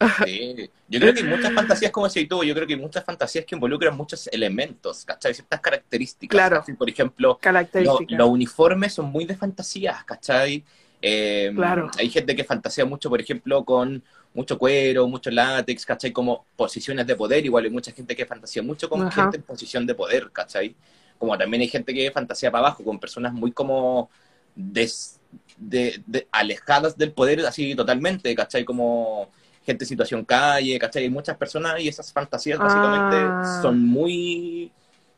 [SPEAKER 2] Sí. Yo creo que hay muchas fantasías como decís tú, yo creo que hay muchas fantasías que involucran muchos elementos, ¿cachai? Ciertas características.
[SPEAKER 1] Claro.
[SPEAKER 2] ¿cachai? Por ejemplo, lo-
[SPEAKER 1] Características.
[SPEAKER 2] los uniformes son muy de fantasías, ¿cachai? Eh,
[SPEAKER 1] Claro.
[SPEAKER 2] Hay gente que fantasea mucho, por ejemplo, con mucho cuero, mucho látex, ¿cachai? Como posiciones de poder, igual hay mucha gente que fantasea mucho con
[SPEAKER 1] Ajá.
[SPEAKER 2] gente en posición de poder, ¿cachai? Como también hay gente que fantasea para abajo, con personas muy como des- de- de- alejadas del poder así totalmente, ¿cachai? Como gente en situación calle, ¿cachai? Hay muchas personas y esas fantasías básicamente
[SPEAKER 1] Ah.
[SPEAKER 2] son muy...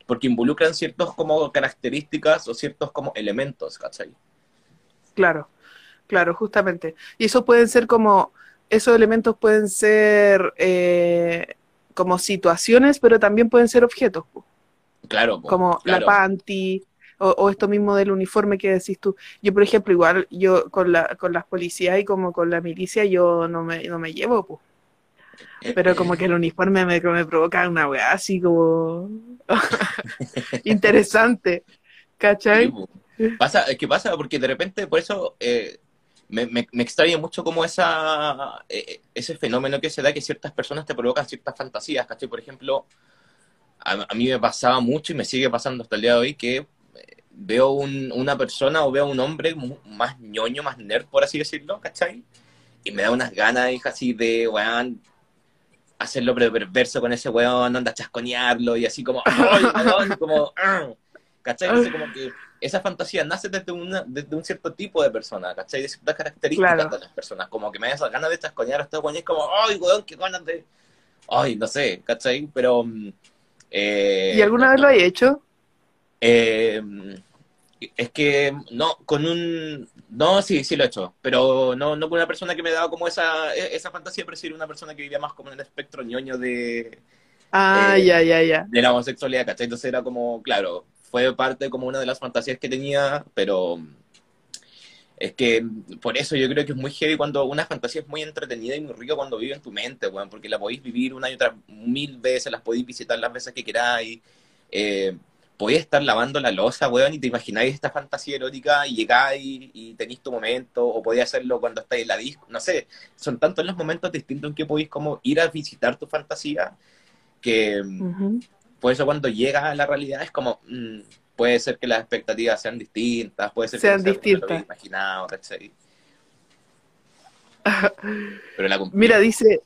[SPEAKER 2] porque involucran ciertos como características o ciertos como elementos, ¿cachai?
[SPEAKER 1] Claro, claro, justamente. Y eso pueden ser como, esos elementos pueden ser eh, como situaciones, pero también pueden ser objetos,
[SPEAKER 2] Claro, po,
[SPEAKER 1] como la panty o, o esto mismo del uniforme que decís tú. Yo, por ejemplo, igual yo con la, con las policías y como con la milicia, yo no me, no me llevo, po. Pero como que el uniforme me, me provoca una weá así como interesante, ¿cachai?
[SPEAKER 2] Pasa, es que pasa porque de repente, por eso eh, me, me- extraña mucho como esa, eh, ese fenómeno que se da que ciertas personas te provocan ciertas fantasías, ¿cachai? Por ejemplo, a, a mí me pasaba mucho y me sigue pasando hasta el día de hoy que eh, veo un- una persona o veo un hombre más ñoño, más nerd, por así decirlo, ¿cachai? Y me da unas ganas, hija, así de, weón, hacerlo perverso con ese weón, anda a chasconearlo y así como, ¡ay, weón! Como. ¿cachai? Entonces, como que esa fantasía nace desde, una, desde un cierto tipo de persona, ¿cachai? De ciertas características
[SPEAKER 1] Claro.
[SPEAKER 2] de las personas, como que me da esas ganas de chasconear a estos weones, es como, ¡ay, weón, qué ganas de... Ay, no sé, ¿cachai? Pero... mm, eh,
[SPEAKER 1] ¿Y alguna vez lo hay hecho?
[SPEAKER 2] eh, es que no, con un... No, sí, sí lo he hecho, pero no, no con una persona que me daba como esa, e, esa fantasía, pero sí una persona que vivía más como en el espectro ñoño de,
[SPEAKER 1] Ah,
[SPEAKER 2] Eh,
[SPEAKER 1] ya, ya, ya.
[SPEAKER 2] de la homosexualidad, ¿cachai? Entonces era como, claro, fue parte como una de las fantasías que tenía, pero es que por eso yo creo que es muy heavy cuando una fantasía es muy entretenida y muy rica cuando vive en tu mente, weón, porque la podéis vivir una y otra mil veces, las podéis visitar las veces que queráis, eh, podéis estar lavando la losa, weón, y te imagináis esta fantasía erótica y llegáis y tenéis tu momento, o podéis hacerlo cuando estáis en la disco, no sé, son tantos los momentos distintos en que podéis como ir a visitar tu fantasía que...
[SPEAKER 1] Ujú.
[SPEAKER 2] Por eso cuando llega a la realidad es como, mm, puede ser que las expectativas sean distintas, puede ser
[SPEAKER 1] Sean
[SPEAKER 2] que no sea como lo
[SPEAKER 1] distintas.
[SPEAKER 2] imaginado, ¿cachai? Pero la.
[SPEAKER 1] Mira, dice,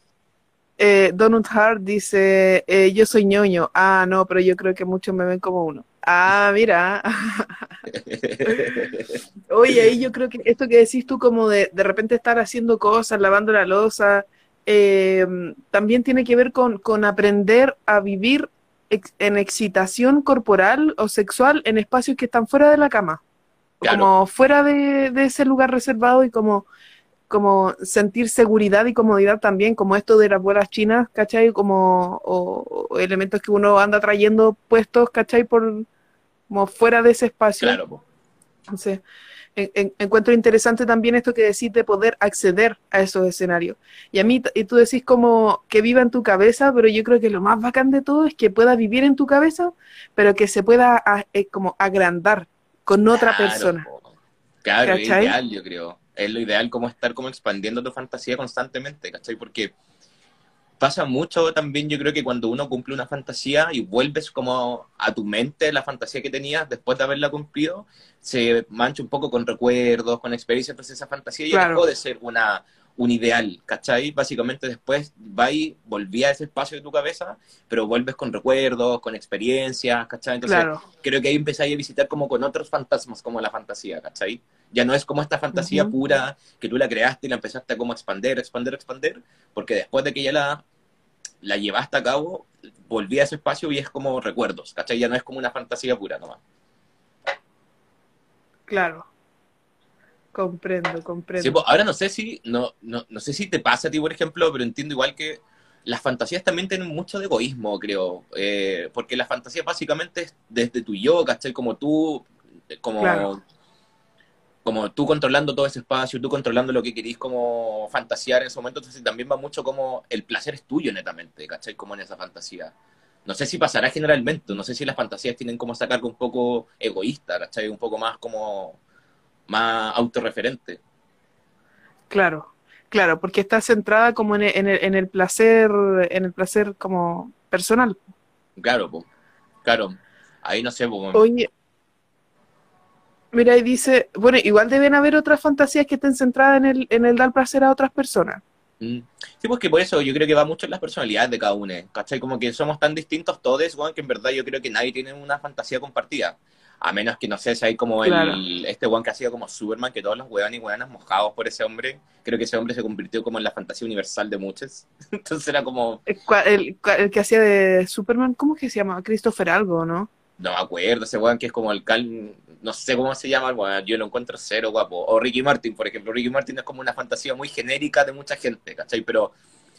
[SPEAKER 1] eh, Donut Hart dice, eh, yo soy ñoño. Ah, no, pero yo creo que muchos me ven como uno. Ah, mira. Oye, ahí yo creo que esto que decís tú como de de repente estar haciendo cosas, lavando la losa, eh, también tiene que ver con, con aprender a vivir ex- en excitación corporal o sexual en espacios que están fuera de la cama.
[SPEAKER 2] Claro.
[SPEAKER 1] Como fuera de, de ese lugar reservado y como, como sentir seguridad y comodidad también, como esto de las bolas chinas, ¿cachai? Como, o, o elementos que uno anda trayendo puestos, ¿cachai? Por, como fuera de ese espacio.
[SPEAKER 2] claro.
[SPEAKER 1] Entonces, en- en- encuentro interesante también esto que decís de poder acceder a esos escenarios. Y a mí, y tú decís como que viva en tu cabeza, pero yo creo que lo más bacán de todo es que pueda vivir en tu cabeza, pero que se pueda a- eh, como agrandar con otra
[SPEAKER 2] Claro,
[SPEAKER 1] persona.
[SPEAKER 2] po. Claro, es ideal, yo creo. Es lo ideal como estar como expandiendo tu fantasía constantemente, ¿cachai? Porque pasa mucho también, yo creo que cuando uno cumple una fantasía y vuelves como a tu mente la fantasía que tenías después de haberla cumplido, se mancha un poco con recuerdos, con experiencias, entonces esa fantasía ya
[SPEAKER 1] Claro.
[SPEAKER 2] dejó de ser una, un ideal, ¿cachai? Básicamente después va y volví a ese espacio de tu cabeza, pero vuelves con recuerdos, con experiencias, ¿cachai? Entonces
[SPEAKER 1] Claro,
[SPEAKER 2] creo que ahí empezáis a visitar como con otros fantasmas como la fantasía, ¿cachai? Ya no es como esta fantasía pura que tú la creaste y la empezaste a como expander, expander, expander, porque después de que ya la, la llevaste a cabo, volví a ese espacio y es como recuerdos, ¿cachai? Ya no es como una fantasía pura nomás.
[SPEAKER 1] claro. Comprendo, comprendo.
[SPEAKER 2] Sí, pues, ahora no sé si, no, no, no sé si te pasa a ti, por ejemplo, pero entiendo igual que las fantasías también tienen mucho de egoísmo, creo, eh, porque la fantasía básicamente es desde tu yo, ¿cachai? Como tú, como, como tú controlando todo ese espacio, tú controlando lo que querís como fantasear en ese momento, entonces también va mucho como el placer es tuyo netamente, ¿cachai? Como en esa fantasía. No sé si pasará generalmente, no sé si las fantasías tienen como esa carga un poco egoísta, ¿cachai? Un poco más como, más autorreferente.
[SPEAKER 1] Claro, Claro, porque está centrada como en el, en el, placer, en el placer como personal.
[SPEAKER 2] Claro, pues, claro. Ahí no sé, pues.
[SPEAKER 1] Oye, mira, y dice, bueno, igual deben haber otras fantasías que estén centradas en el, en el dar placer a otras personas.
[SPEAKER 2] Mm. Sí, pues que por eso yo creo que va mucho en las personalidades de cada uno, ¿cachai? Como que somos tan distintos todos, bueno, que en verdad yo creo que nadie tiene una fantasía compartida. A menos que, no sé, si hay como el, este weón que ha sido como Superman, que todos los weones y weonas mojados por ese hombre. Creo que ese hombre se convirtió como en la fantasía universal de muchos. Entonces era como...
[SPEAKER 1] El, que hacía de Superman, ¿cómo que se llama? Christopher algo, ¿no?
[SPEAKER 2] No me acuerdo, ese weón que es como el cal... No sé cómo se llama, weón, yo lo encuentro cero guapo. O Ricky Martin, por ejemplo. Ricky Martin es como una fantasía muy genérica de mucha gente, ¿cachai? Pero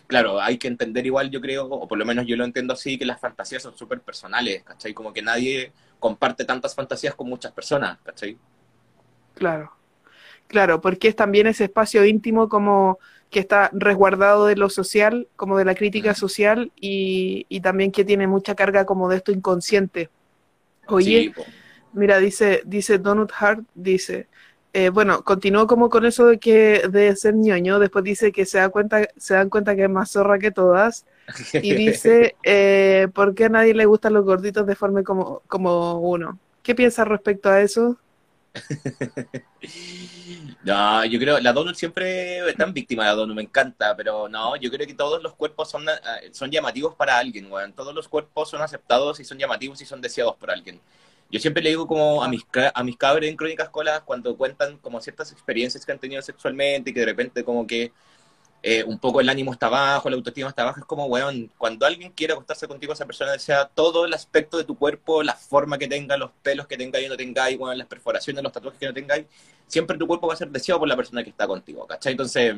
[SPEAKER 2] claro, hay que entender igual, yo creo, o por lo menos yo lo entiendo así, que las fantasías son súper personales, ¿cachai? Como que nadie comparte tantas fantasías con muchas personas, ¿cachai?
[SPEAKER 1] Claro, claro, porque es también ese espacio íntimo como que está resguardado de lo social, como de la crítica social, y, también que tiene mucha carga como de esto inconsciente. Oye, mira, dice, dice Donut Hart, dice, eh, bueno, continuó como con eso de que de ser ñoño, después dice que se da cuenta, se dan cuenta que es más zorra que todas, y dice, eh, ¿por qué a nadie le gustan los gorditos de forma como, como uno? ¿Qué piensas respecto a eso?
[SPEAKER 2] no, yo creo, la Donut siempre es tan víctima de la Donut, me encanta, pero no, yo creo que todos los cuerpos son, eh, son llamativos para alguien, Todos los cuerpos son aceptados y son llamativos y son deseados por alguien. Yo siempre le digo como a mis, a mis cabros en Crónicas Colas cuando cuentan como ciertas experiencias que han tenido sexualmente y que de repente como que eh, un poco el ánimo está bajo, la autoestima está baja, es como, weón, cuando alguien quiere acostarse contigo, esa persona desea todo el aspecto de tu cuerpo, la forma que tenga, los pelos que tenga y no tengáis, bueno, las perforaciones, los tatuajes que no tengáis, siempre tu cuerpo va a ser deseado por la persona que está contigo, ¿cachai? Entonces,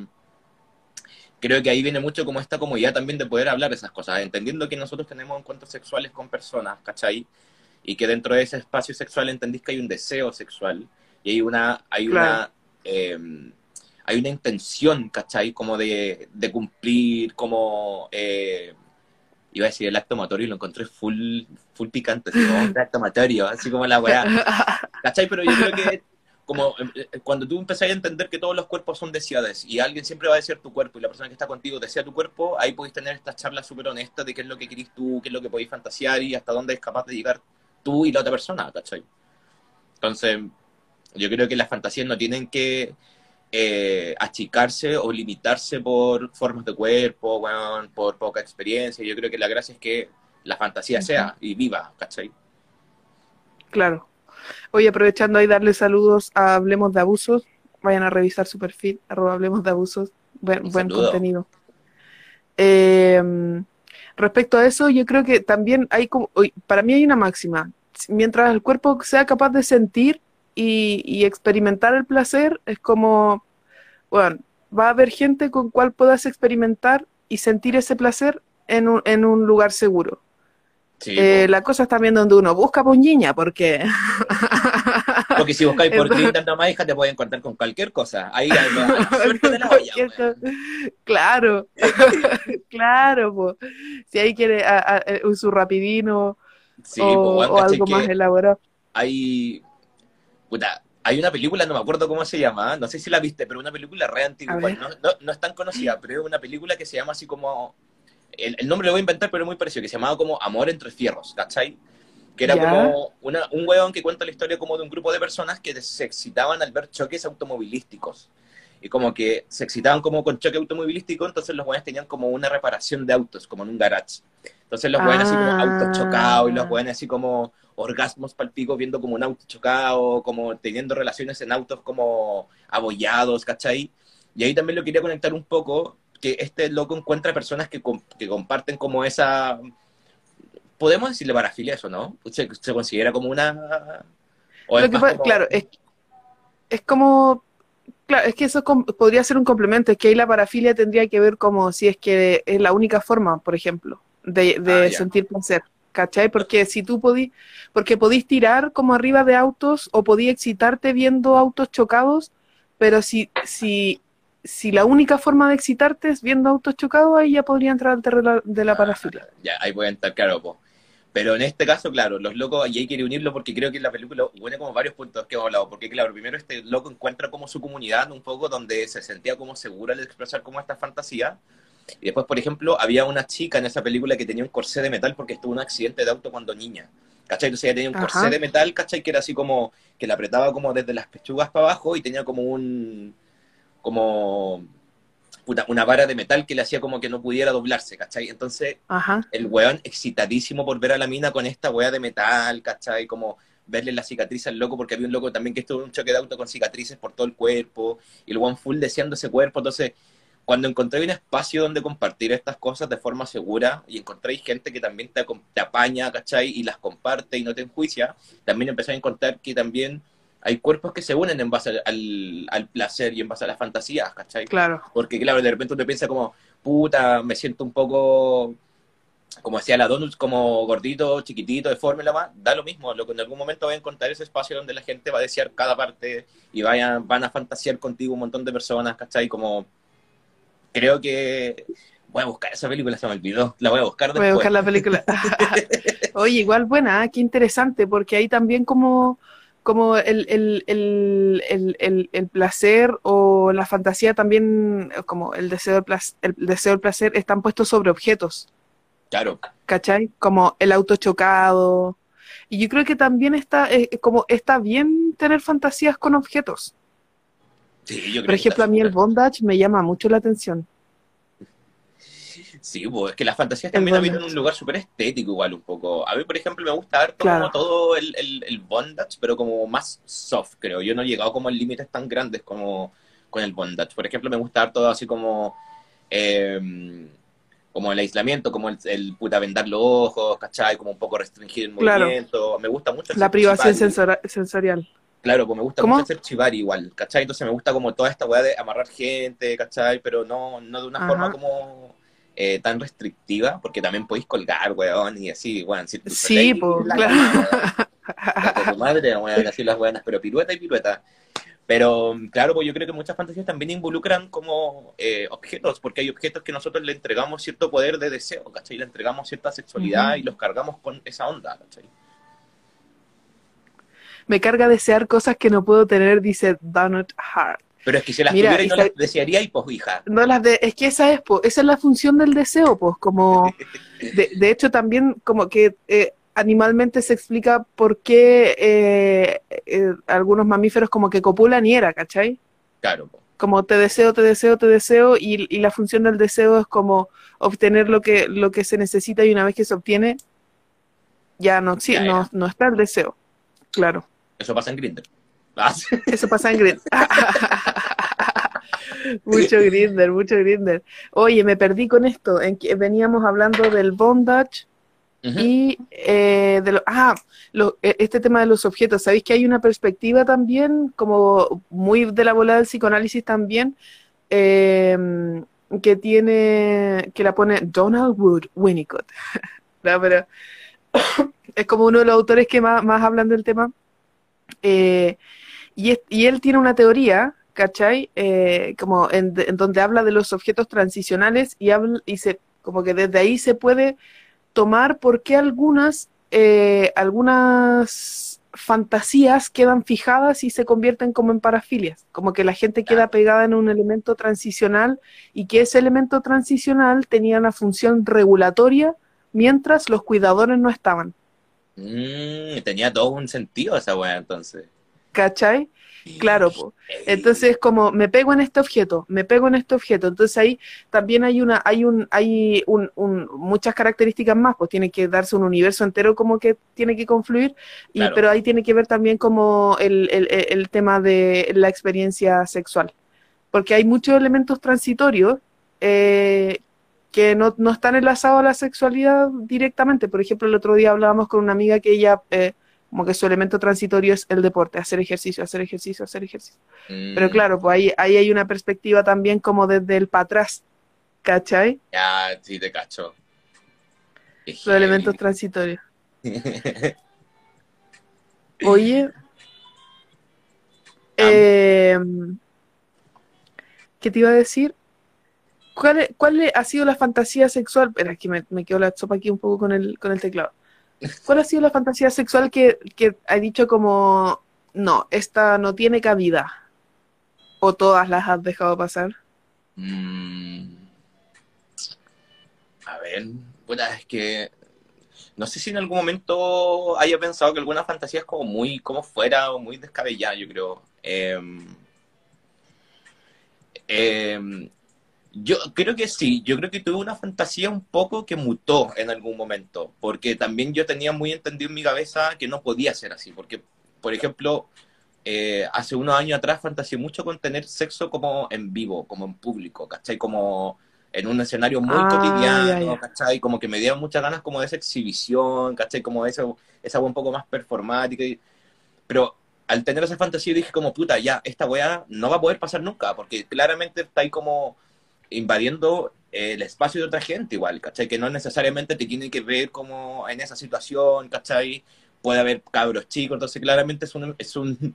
[SPEAKER 2] creo que ahí viene mucho como esta comodidad también de poder hablar esas cosas, entendiendo que nosotros tenemos encuentros sexuales con personas, ¿cachai? Y que dentro de ese espacio sexual entendís que hay un deseo sexual y hay una, hay una, eh, hay una intención, ¿cachai? Como de, de cumplir, como... Eh, iba a decir el acto amatorio y lo encontré full, full picante, así como un acto amatorio, así como la weá. ¿Cachai? Pero yo creo que como eh, eh, cuando tú empezás a entender que todos los cuerpos son deseados y alguien siempre va a desear tu cuerpo y la persona que está contigo desea tu cuerpo, ahí podéis tener estas charlas súper honestas de qué es lo que querís tú, qué es lo que podéis fantasear y hasta dónde es capaz de llegar tú y la otra persona, ¿cachai? Entonces, yo creo que las fantasías no tienen que eh, achicarse o limitarse por formas de cuerpo, por poca experiencia. Yo creo que la gracia es que la fantasía sea y viva, ¿cachai?
[SPEAKER 1] Claro. Oye, aprovechando ahí darle saludos a Hablemos de Abusos, vayan a revisar su perfil, arroba Hablemos de Abusos, buen, buen contenido. Em, respecto a eso, yo creo que también hay como, para mí hay una máxima, mientras el cuerpo sea capaz de sentir, y, experimentar el placer es como, bueno, va a haber gente con cual puedas experimentar y sentir ese placer en un, en un lugar seguro. Eh, la cosa está también donde uno busca puñiña, porque...
[SPEAKER 2] porque si buscáis por Twitter nomás, hija, te pueden encontrar con cualquier cosa. Ahí hay suerte de la olla.
[SPEAKER 1] Claro, claro, po. si ahí quiere un su rapidino o, algo más elaborado.
[SPEAKER 2] Hay hay una película, no me acuerdo cómo se llama, no sé si la viste, pero una película re antigua, no, es tan conocida, pero es una película que se llama así como, el, nombre lo voy a inventar, pero es muy parecido, que se llamaba como Amor entre Fierros, ¿cachai? Que era como un hueón que cuenta la historia como de un grupo de personas que se excitaban al ver choques automovilísticos. Y como que se excitaban como con choque automovilístico, entonces los hueones tenían como una reparación de autos, como en un garage. Entonces los hueones así como autos chocados y los hueones así como orgasmos palpicos viendo como un auto chocado, como teniendo relaciones en autos como abollados, ¿cachai? Y ahí también lo quería conectar un poco, que este loco encuentra personas que, que comparten como esa... Podemos decirle parafilia eso, ¿no? Se, se considera como una...
[SPEAKER 1] Claro, es, es como Claro, es que eso com- podría ser un complemento, es que ahí la parafilia tendría que ver como si es que es la única forma, por ejemplo, de, de
[SPEAKER 2] Ah,
[SPEAKER 1] sentir placer, ¿cachai? Porque si tú podís, porque podís tirar como arriba de autos o podís excitarte viendo autos chocados, pero si, si, si la única forma de excitarte es viendo autos chocados, ahí ya podría entrar al terreno de la parafilia.
[SPEAKER 2] Ya, ahí puede entrar, claro, po. Pero en este caso, claro, los locos, y hay que unirlo porque creo que la película une como varios puntos que hemos hablado. Porque, claro, primero este loco encuentra como su comunidad un poco donde se sentía como segura al expresar como esta fantasía. Y después, por ejemplo, había una chica en esa película que tenía un corsé de metal porque estuvo en un accidente de auto cuando niña. ¿Cachai? Entonces ella tenía un
[SPEAKER 1] Ajá.
[SPEAKER 2] corsé de metal, ¿cachai? Que era así como, que la apretaba como desde las pechugas para abajo y tenía como un, como, puta, una vara de metal que le hacía como que no pudiera doblarse, ¿cachai? Entonces
[SPEAKER 1] Ajá,
[SPEAKER 2] el weón excitadísimo por ver a la mina con esta wea de metal, ¿cachai? Como verle la cicatriz al loco, porque había un loco también que estuvo en un choque de auto con cicatrices por todo el cuerpo, y el weón full deseando ese cuerpo, entonces cuando encontré un espacio donde compartir estas cosas de forma segura y encontréis gente que también te, te apaña, ¿cachai? Y las comparte y no te enjuicia, también empecé a encontrar que también hay cuerpos que se unen en base al, al- al placer y en base a las fantasías, ¿cachai?
[SPEAKER 1] claro.
[SPEAKER 2] Porque, claro, de repente uno piensa como, puta, me siento un poco, como decía la Donuts, como gordito, chiquitito, deforme, la más. Da lo mismo, lo que en algún momento voy a encontrar ese espacio donde la gente va a desear cada parte y vayan, van a fantasear contigo un montón de personas, ¿cachai? Como, creo que... Voy a buscar esa película, se me olvidó. La voy a buscar después.
[SPEAKER 1] Voy a buscar la película. Oye, igual buena, ¿eh? qué interesante, porque ahí también como, como el, el, el, el, placer o la fantasía también, eh, como el deseo del placer, el deseo del placer, están puestos sobre objetos,
[SPEAKER 2] Claro,
[SPEAKER 1] ¿cachai? Como el auto chocado. Y yo creo que también está, eh, como está bien tener fantasías con objetos.
[SPEAKER 2] sí, yo creo
[SPEAKER 1] Por ejemplo, a mí el bondage me llama mucho la atención.
[SPEAKER 2] Sí, pues, es que las fantasías también habitan
[SPEAKER 1] bondage.
[SPEAKER 2] un lugar súper estético igual un poco. A mí, por ejemplo, me gusta harto
[SPEAKER 1] Claro.
[SPEAKER 2] como todo el, el, el bondage, pero como más soft, creo. Yo no he llegado como a límites tan grandes como con el bondage. Por ejemplo, me gusta harto así como eh, como el aislamiento, como el, el puta vendar los ojos, ¿cachai? Como un poco restringir el
[SPEAKER 1] Claro.
[SPEAKER 2] movimiento. Me gusta mucho
[SPEAKER 1] La privación sensora- sensorial.
[SPEAKER 2] Claro, pues me gusta
[SPEAKER 1] ¿Cómo?
[SPEAKER 2] mucho hacer chivari igual, ¿cachai? Entonces me gusta como toda esta weá de amarrar gente, ¿cachai? Pero no, no de una
[SPEAKER 1] Ajá.
[SPEAKER 2] forma como eh, tan restrictiva, porque también podéis colgar, weón, y así, weón. Si
[SPEAKER 1] Sí, pues,
[SPEAKER 2] la
[SPEAKER 1] claro.
[SPEAKER 2] tu madre, weón, así las weonas, pero pirueta y pirueta. Pero claro, pues yo creo que muchas fantasías también involucran como eh, objetos, porque hay objetos que nosotros le entregamos cierto poder de deseo, ¿cachai? Le entregamos cierta sexualidad y los cargamos con esa onda, ¿cachai?
[SPEAKER 1] Me carga desear cosas que no puedo tener, dice Donut Hart.
[SPEAKER 2] Pero es que si las
[SPEAKER 1] Mira,
[SPEAKER 2] tuviera y no las desearía, y pues hija.
[SPEAKER 1] No las de, es que esa es, po, esa es la función del deseo, pues, como, de, de hecho también como que eh, animalmente se explica por qué eh, eh, algunos mamíferos como que copulan y era, ¿cachai?
[SPEAKER 2] Claro, pues.
[SPEAKER 1] Como te deseo, te deseo, te deseo, y, y la función del deseo es como obtener lo que, lo que se necesita y una vez que se obtiene, ya no, sí,
[SPEAKER 2] Ya,
[SPEAKER 1] no, no está el deseo. Claro.
[SPEAKER 2] Eso pasa en Grindr.
[SPEAKER 1] Eso pasa en Grindr. mucho Grindr, mucho Grindr. Oye, me perdí con esto. En que veníamos hablando del bondage y eh, de lo, ah, lo- eh, este tema de los objetos. ¿Sabéis que hay una perspectiva también, como muy de la bola del psicoanálisis también, eh, que tiene, que la pone Donald Wood Winnicott. No, pero es como uno de los autores que más, más hablan del tema. Eh, y, es- y él tiene una teoría, ¿cachai? Eh, como en, en donde habla de los objetos transicionales y, habla, y se, como que desde ahí se puede tomar por qué algunas, eh, algunas fantasías quedan fijadas y se convierten como en parafilias, como que la gente queda pegada en un elemento transicional y que ese elemento transicional tenía una función regulatoria mientras los cuidadores no estaban,
[SPEAKER 2] Mm, tenía todo un sentido esa weá entonces.
[SPEAKER 1] ¿Cachai? Claro, po. Entonces, como me pego en este objeto, me pego en este objeto, entonces ahí también hay una, hay un, hay un, un- muchas características más, pues tiene que darse un universo entero como que tiene que confluir, y,
[SPEAKER 2] Claro.
[SPEAKER 1] pero ahí tiene que ver también como el, el, el- el tema de la experiencia sexual, porque hay muchos elementos transitorios eh, que no, no están enlazados a la sexualidad directamente. Por ejemplo, el otro día hablábamos con una amiga que ella eh, como que su elemento transitorio es el deporte, hacer ejercicio, hacer ejercicio, hacer ejercicio. Pero
[SPEAKER 2] Mm,
[SPEAKER 1] claro, pues ahí, ahí hay una perspectiva también como desde el para atrás, ¿cachai?
[SPEAKER 2] Ya, sí te cacho.
[SPEAKER 1] Los elementos transitorios. Oye, eh, ¿qué te iba a decir? ¿Cuál, cuál ha sido la fantasía sexual? Espera, es que me, me quedó la sopa aquí un poco con el, con el teclado. ¿Cuál ha sido la fantasía sexual que, que ha dicho como, no, esta no tiene cabida? ¿O todas las has dejado pasar?
[SPEAKER 2] Mm, a ver, puta, es que no sé si en algún momento haya pensado que alguna fantasía es como muy como fuera o muy descabellada, yo creo. Em, yo creo que sí, yo creo que tuve una fantasía un poco que mutó en algún momento, porque también yo tenía muy entendido en mi cabeza que no podía ser así, porque, por ejemplo, eh, hace unos años atrás fantaseé mucho con tener sexo como en vivo, como en público, ¿cachai? Como en un escenario muy
[SPEAKER 1] Ah,
[SPEAKER 2] cotidiano,
[SPEAKER 1] ya.
[SPEAKER 2] ¿cachai? Como que me dieron muchas ganas como de esa exhibición, ¿cachai? Como de esa, esa un poco más performática. y- Pero al tener esa fantasía dije como, puta, ya, esta weá no va a poder pasar nunca, porque claramente está ahí como invadiendo eh, el espacio de otra gente igual, ¿cachai? Que no necesariamente te tiene que ver como en esa situación, ¿cachai? Puede haber cabros chicos, entonces claramente es un, es un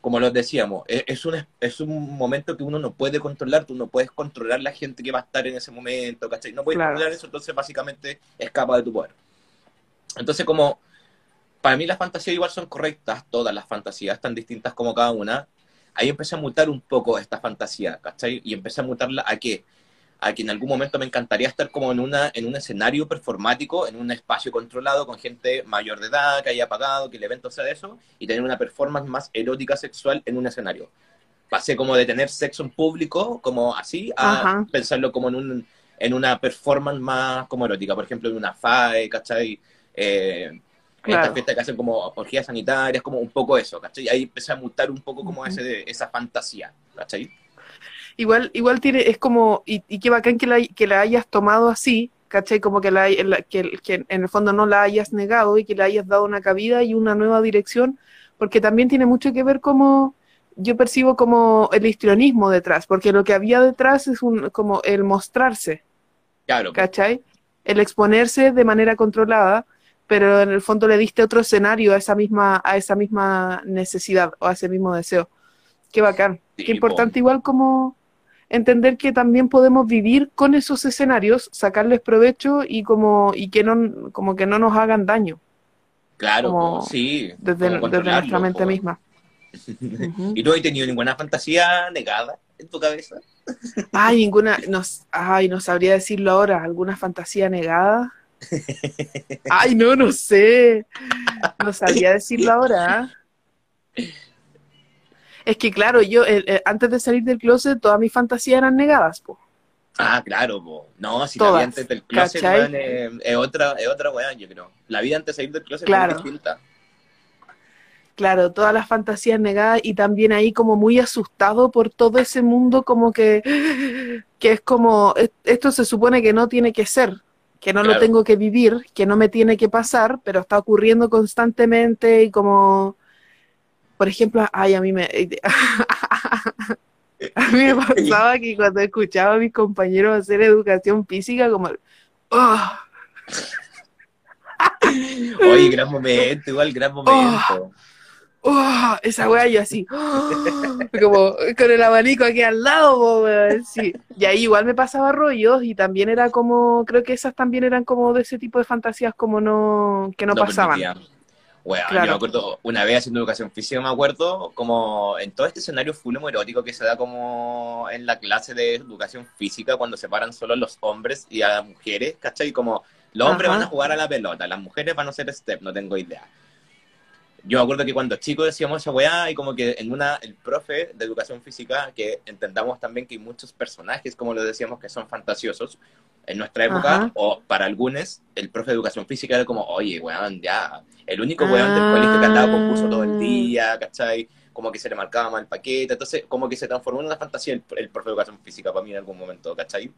[SPEAKER 2] como los decíamos, es, es un, es un momento que uno no puede controlar, tú no puedes controlar la gente que va a estar en ese momento, ¿cachai? No puedes
[SPEAKER 1] Claro.
[SPEAKER 2] controlar eso, entonces básicamente escapa de tu poder. Entonces como, para mí las fantasías igual son correctas, todas las fantasías, tan distintas como cada una, ahí empecé a mutar un poco esta fantasía, ¿cachai? Y empecé a mutarla a qué? A que en algún momento me encantaría estar como en, una, en un escenario performático, en un espacio controlado con gente mayor de edad, que haya pagado, que el evento sea de eso, y tener una performance más erótica sexual en un escenario. Pasé como de tener sexo en público, como así, a
[SPEAKER 1] Ajá.
[SPEAKER 2] pensarlo como en, un, en una performance más como erótica, por ejemplo, en una FAE, ¿cachai? Eh,
[SPEAKER 1] Claro.
[SPEAKER 2] estas fiestas que hacen como orgías sanitarias, como un poco eso, ¿cachai? Ahí empecé a mutar un poco como
[SPEAKER 1] Ujú.
[SPEAKER 2] ese, esa fantasía, ¿cachai?
[SPEAKER 1] Igual, igual tiene, es como, y, y qué bacán que la, que la hayas tomado así, ¿cachai? Como que, la, la- que, que en el fondo no la hayas negado y que le hayas dado una cabida y una nueva dirección, porque también tiene mucho que ver como, yo percibo como el histrionismo detrás, porque lo que había detrás es un, como el mostrarse,
[SPEAKER 2] Claro, pues,
[SPEAKER 1] ¿cachai? El exponerse de manera controlada, pero en el fondo le diste otro escenario a esa misma, a esa misma necesidad o a ese mismo deseo. Qué bacán.
[SPEAKER 2] Sí,
[SPEAKER 1] Qué importante igual como entender que también podemos vivir con esos escenarios, sacarles provecho y como, y que no, como que no nos hagan daño
[SPEAKER 2] claro,
[SPEAKER 1] como
[SPEAKER 2] sí.
[SPEAKER 1] desde, desde nuestra mente misma.
[SPEAKER 2] ¿Y no has tenido ninguna fantasía negada en tu cabeza?
[SPEAKER 1] Ay, ninguna, no, ay, no sabría decirlo ahora, ¿alguna fantasía negada? Ay, no, no sé. No sabría decirlo ahora. ¿eh? Es que claro, yo eh, eh, antes de salir del closet, todas mis fantasías eran negadas, po.
[SPEAKER 2] Ah, claro, po. no, si la
[SPEAKER 1] Todas,
[SPEAKER 2] vida antes del closet weón, es, otra, es otra weá, yo creo. La vida antes de salir del closet
[SPEAKER 1] Claro.
[SPEAKER 2] es distinta.
[SPEAKER 1] Claro, todas las fantasías negadas y también ahí como muy asustado por todo ese mundo como que, que es como, "Es- esto se supone que no tiene que ser, que no lo tengo que vivir, que no me tiene que pasar, pero está ocurriendo constantemente y como, por ejemplo, ay, a mí me, a mí me pasaba que cuando escuchaba a mis compañeros hacer educación física, como, "Oh,
[SPEAKER 2] Oye, gran momento, igual gran momento.
[SPEAKER 1] ¡Oh! Esa weá yo así, ¡oh! como con el abanico aquí al lado, sí. Y ahí igual me pasaba rollos y también era como, creo que esas también eran como de ese tipo de fantasías como no, que no, pasaban.
[SPEAKER 2] Weón,
[SPEAKER 1] Claro.
[SPEAKER 2] yo me acuerdo, una vez haciendo educación física, me acuerdo, como en todo este escenario full erótico que se da como en la clase de educación física, cuando separan solo a los hombres y a las mujeres, ¿cachai? Como los hombres
[SPEAKER 1] Ajá.
[SPEAKER 2] van a jugar a la pelota, las mujeres van a hacer step, no tengo idea. Yo me acuerdo que cuando chicos decíamos esa weá y como que en una, el profe de educación física, que entendamos también que hay muchos personajes, como lo decíamos, que son fantasiosos, en nuestra época,
[SPEAKER 1] Ajá.
[SPEAKER 2] o para algunos, el profe de educación física era como, oye, weón, ya, el único
[SPEAKER 1] Ah.
[SPEAKER 2] weón del colegio que andaba con curso todo el día, ¿cachai? Como que se le marcaba mal el paquete, entonces como que se transformó en una fantasía el, el profe de educación física para mí en algún momento, ¿cachai?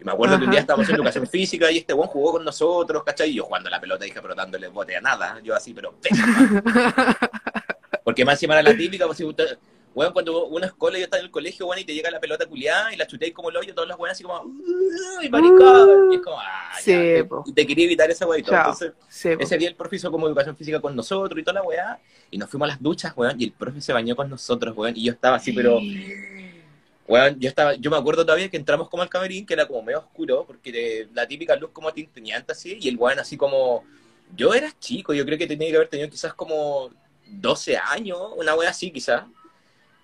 [SPEAKER 2] Y me acuerdo que un día estábamos en educación física y este weón jugó con nosotros, ¿cachai? Y yo jugando a la pelota dije, pero dándole bote a nada. Yo así, pero pésima. Porque más encima era la típica, pues si usted, weón, cuando una escuela yo estaba en el colegio, weón, y te llega la pelota culiada y la chuteáis como el hoyo, todas las weonas así como, ¡Uy, maricón! Y es como, ah,
[SPEAKER 1] Sí,
[SPEAKER 2] ya.
[SPEAKER 1] po.
[SPEAKER 2] Y te quería evitar esa weá y todo.
[SPEAKER 1] Chao.
[SPEAKER 2] Entonces,
[SPEAKER 1] Sí,
[SPEAKER 2] ese día el profe hizo como educación física con nosotros y toda la weá, y nos fuimos a las duchas, weón, y el profe se bañó con nosotros, weón, y yo estaba así, pero, weón, yo estaba, yo me acuerdo todavía que entramos como al camerín, que era como medio oscuro, porque la típica luz como tinteñante así, y el weón así como, yo era chico, yo creo que tenía que haber tenido quizás como 12 años, una weá así quizás,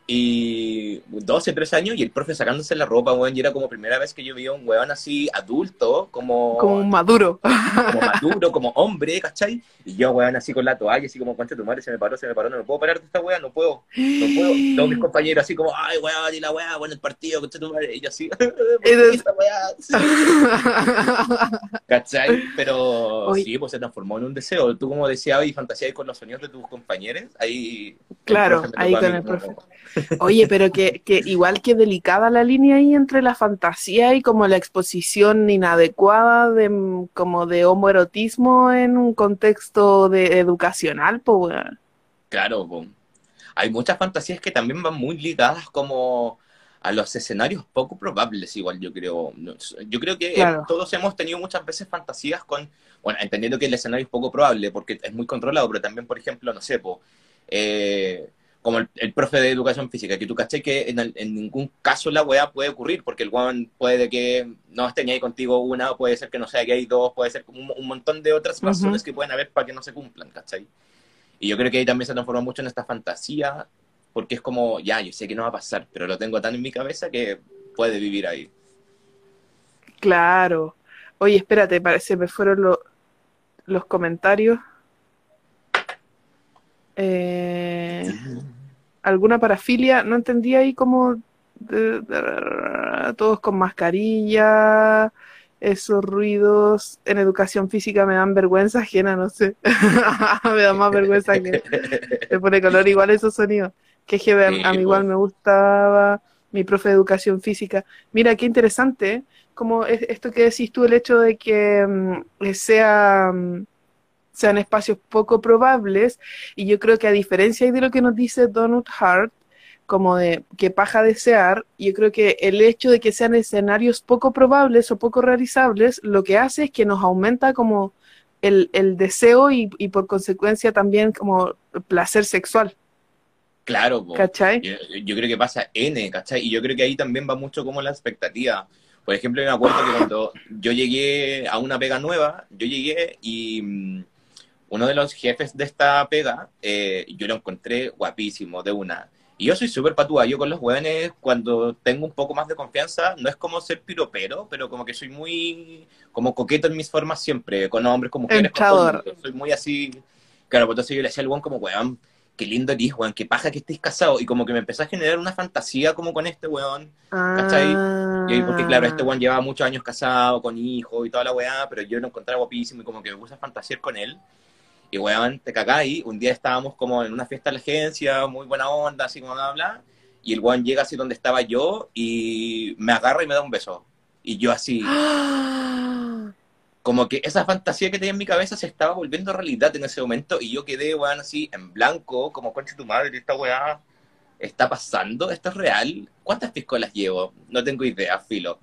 [SPEAKER 2] y 12, 13 años, y el profe sacándose la ropa, weón, y era como primera vez que yo veía un weón así adulto, como
[SPEAKER 1] Como un maduro.
[SPEAKER 2] como maduro, como hombre, ¿cachai? Y yo, weón, así con la toalla, así como, concha tu madre, se me paró, se me paró, no me puedo parar de esta weá, no puedo, no puedo. Todos mis compañeros así como, ay, weón, y la weá, bueno, el partido, concha tu madre, y yo así, ¿por qué esta weá? ¿Cachai? Pero
[SPEAKER 1] Oye.
[SPEAKER 2] sí, pues se transformó en un deseo. Tú como deseabas y fantaseabas con los sonidos de tus compañeros, ahí...
[SPEAKER 1] Claro, ahí
[SPEAKER 2] a
[SPEAKER 1] con el profe. Oye, pero que, que igual que delicada la línea ahí entre la fantasía y como la exposición inadecuada de mm, como de homoerotismo en un contexto de educacional, pues.
[SPEAKER 2] Claro, hay muchas fantasías que también van muy ligadas como a los escenarios poco probables, igual yo creo. Yo creo que
[SPEAKER 1] Claro.
[SPEAKER 2] todos hemos tenido muchas veces fantasías con, bueno, entendiendo que el escenario es poco probable porque es muy controlado, pero también, por ejemplo, no sé, po, eh, como el, el profe de educación física, que tú caché que en, el- en ningún caso la weá puede ocurrir, porque el weón puede que no esté ni ahí contigo una, puede ser que no sea que hay dos, puede ser como un, un montón de otras razones que pueden haber para que no se cumplan, ¿cachai? Y yo creo que ahí también se transforma mucho en esta fantasía, porque es como, ya, yo sé que no va a pasar, pero lo tengo tan en mi cabeza que puede vivir ahí.
[SPEAKER 1] Claro. Oye, espérate, parece me fueron lo- los comentarios. Eh, ¿Alguna parafilia? No entendí ahí como de- de- todos con mascarilla, esos ruidos en educación física me dan vergüenza ajena, no sé. Me da más vergüenza que le pone color igual esos sonidos. Que je, a, a mí igual me gustaba mi profe de educación física. Mira, qué interesante, ¿eh? como es- esto que decís tú, el hecho de que mm, sea, mm, sean espacios poco probables, y yo creo que a diferencia de lo que nos dice Donald Hart, como de que paja desear, yo creo que el hecho de que sean escenarios poco probables o poco realizables, lo que hace es que nos aumenta como el, el deseo y, y por consecuencia también como placer sexual,
[SPEAKER 2] Claro, po.
[SPEAKER 1] ¿cachai?
[SPEAKER 2] Yo, yo creo que pasa N, ¿cachai? Y yo creo que ahí también va mucho como la expectativa. Por ejemplo, yo me acuerdo que cuando yo llegué a una pega nueva, yo llegué y mm, uno de los jefes de esta pega, eh, yo lo encontré guapísimo de una. Y yo soy súper patúa, yo con los hueones, cuando tengo un poco más de confianza, no es como ser piropero, pero como que soy muy, como coqueto en mis formas siempre, con hombres, con mujeres, con mundo. Soy muy así, claro, pues entonces yo le decía al weón como, weón, qué lindo eres, weón, qué paja que estés casado. Y como que me empezó a generar una fantasía como con este weón. ¿Cachai? Y ahí, porque claro, este weón llevaba muchos años casado, con hijos y toda la weá, pero yo lo encontraba guapísimo y como que me puse a fantasear con él. Y weón, te cagáis. Un día estábamos como en una fiesta de la agencia, muy buena onda, así como bla, bla. Y el weón llega así donde estaba yo y me agarra y me da un beso. Y yo así,
[SPEAKER 1] ¡Ah!
[SPEAKER 2] como que esa fantasía que tenía en mi cabeza se estaba volviendo realidad en ese momento y yo quedé, weón, así en blanco, como concha tu madre, esta weá está pasando, esto es real. ¿Cuántas piscolas llevo? No tengo idea, filo.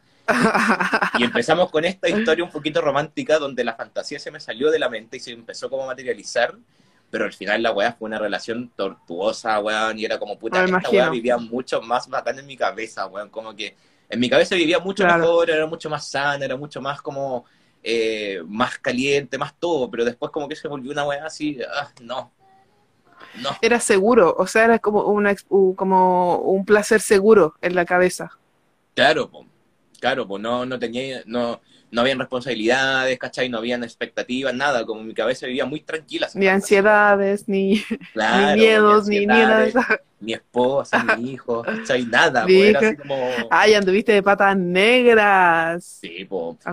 [SPEAKER 2] Y empezamos con esta historia un poquito romántica donde la fantasía se me salió de la mente y se empezó como a materializar, pero al final la weá fue una relación tortuosa, weón, y era como puta,
[SPEAKER 1] Me
[SPEAKER 2] esta
[SPEAKER 1] imagino.
[SPEAKER 2] weá vivía mucho más bacán en mi cabeza, weón, como que en mi cabeza vivía mucho
[SPEAKER 1] Claro.
[SPEAKER 2] mejor, era mucho más sana, era mucho más como eh, más caliente, más todo, pero después como que se volvió una weá así, ah, no, no,
[SPEAKER 1] Era seguro, o sea, era como, una, como un placer seguro en la cabeza.
[SPEAKER 2] Claro. Claro, pues no, no tenía, no, no habían responsabilidades, ¿cachai? No habían expectativas, nada, como mi cabeza vivía muy tranquila.
[SPEAKER 1] Ni ansiedades, ni,
[SPEAKER 2] Claro,
[SPEAKER 1] ni miedos, ni, nada.
[SPEAKER 2] Ni esposa, ni hijos, ¿cachai? Nada, pues era así como...
[SPEAKER 1] Ay, anduviste de patas negras.
[SPEAKER 2] Sí,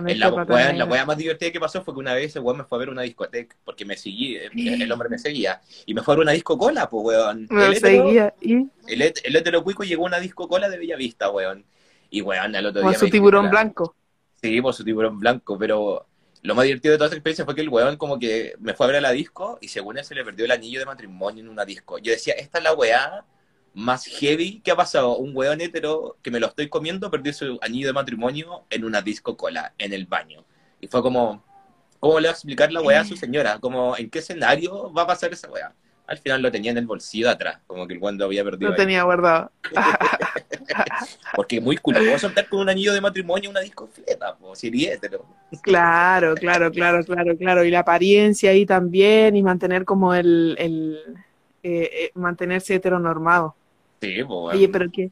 [SPEAKER 2] En la, wea- la
[SPEAKER 1] negra.
[SPEAKER 2] wea más divertida que pasó fue que una vez el weón me fue a ver una discoteca, porque me seguía, el hombre me seguía, y me fue a ver una disco cola, pues, weón.
[SPEAKER 1] Me
[SPEAKER 2] El
[SPEAKER 1] seguía y
[SPEAKER 2] El, el cuico llegó a una disco cola de Bellavista, weón. Y weón, al otro
[SPEAKER 1] con
[SPEAKER 2] día
[SPEAKER 1] su
[SPEAKER 2] me dijo
[SPEAKER 1] tiburón
[SPEAKER 2] la-
[SPEAKER 1] blanco.
[SPEAKER 2] Sí, por su tiburón blanco, pero lo más divertido de toda esa experiencia fue que el weón como que me fue a ver a la disco y según él se le perdió el anillo de matrimonio en una disco. Yo decía, esta es la weá más heavy que ha pasado. Un weón hetero que me lo estoy comiendo perdió su anillo de matrimonio en una disco cola, en el baño. Y fue como, ¿cómo le va a explicar la weá a su señora? Como, ¿en qué escenario va a pasar esa weá? Al final lo tenía en el bolsillo de atrás, como que el lo había perdido.
[SPEAKER 1] Lo
[SPEAKER 2] ahí.
[SPEAKER 1] tenía guardado.
[SPEAKER 2] Porque es muy culposo andar con un anillo de matrimonio en una disco fleta, po, si hetero.
[SPEAKER 1] Claro, claro, claro, claro, claro. Y la apariencia ahí también, y mantener como el, el eh, eh, mantenerse heteronormado.
[SPEAKER 2] Sí, pues,
[SPEAKER 1] Oye, pero qué,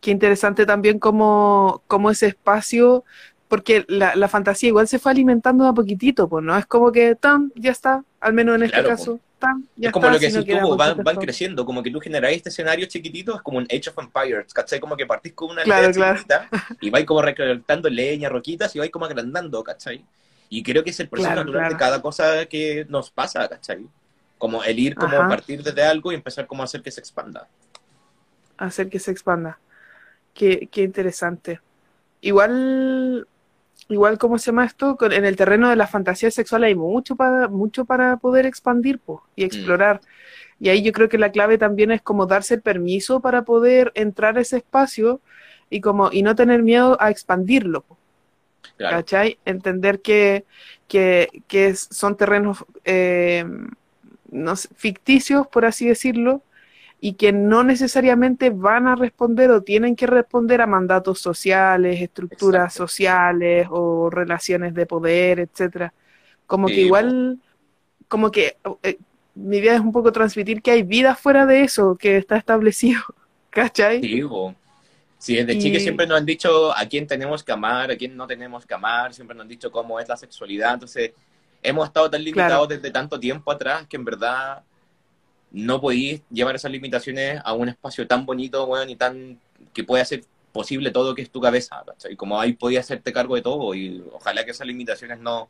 [SPEAKER 1] qué interesante también como, como ese espacio, porque la, la fantasía igual se fue alimentando de a poquitito, pues, ¿no? Es como que, tan, ya está, al menos en este
[SPEAKER 2] Claro,
[SPEAKER 1] caso, ya
[SPEAKER 2] es como
[SPEAKER 1] está.
[SPEAKER 2] lo que decís tú, van, creciendo, como que tú generáis este escenario chiquitito, es como un Age of Empires, ¿cachai? Como que partís con una
[SPEAKER 1] Claro,
[SPEAKER 2] aldea
[SPEAKER 1] claro.
[SPEAKER 2] chiquitita y vais como recolectando leña, roquitas y vais como agrandando, ¿cachai? Y creo que es el proceso
[SPEAKER 1] Claro,
[SPEAKER 2] natural de cada cosa que nos pasa, ¿cachai? Como el ir como
[SPEAKER 1] Ajá.
[SPEAKER 2] a partir desde algo y empezar como a hacer que se expanda.
[SPEAKER 1] hacer que se expanda. Qué, qué interesante. Igual, igual, ¿cómo se llama esto? Con- En el terreno de la fantasía sexual hay mucho para, mucho para poder expandir po, y explorar. Y ahí yo creo que la clave también es como darse el permiso para poder entrar a ese espacio y como, y no tener miedo a expandirlo. po.
[SPEAKER 2] Claro.
[SPEAKER 1] ¿cachai? Entender que, que, son terrenos eh, no sé, ficticios, por así decirlo, y que no necesariamente van a responder o tienen que responder a mandatos sociales, estructuras
[SPEAKER 2] Exacto.
[SPEAKER 1] sociales o relaciones de poder, etcétera. Como que igual, como que eh, mi idea es un poco transmitir que hay vida fuera de eso, que está establecido, ¿cachai?
[SPEAKER 2] Sí. Sí, desde
[SPEAKER 1] Y-
[SPEAKER 2] chique siempre nos han dicho a quién tenemos que amar, a quién no tenemos que amar, siempre nos han dicho cómo es la sexualidad, entonces hemos estado tan limitados
[SPEAKER 1] Claro.
[SPEAKER 2] desde tanto tiempo atrás que en verdad no podéis llevar esas limitaciones a un espacio tan bonito, weón, y tan que puede hacer posible todo que es tu cabeza, ¿cachai? Como ahí podías hacerte cargo de todo y ojalá que esas limitaciones no,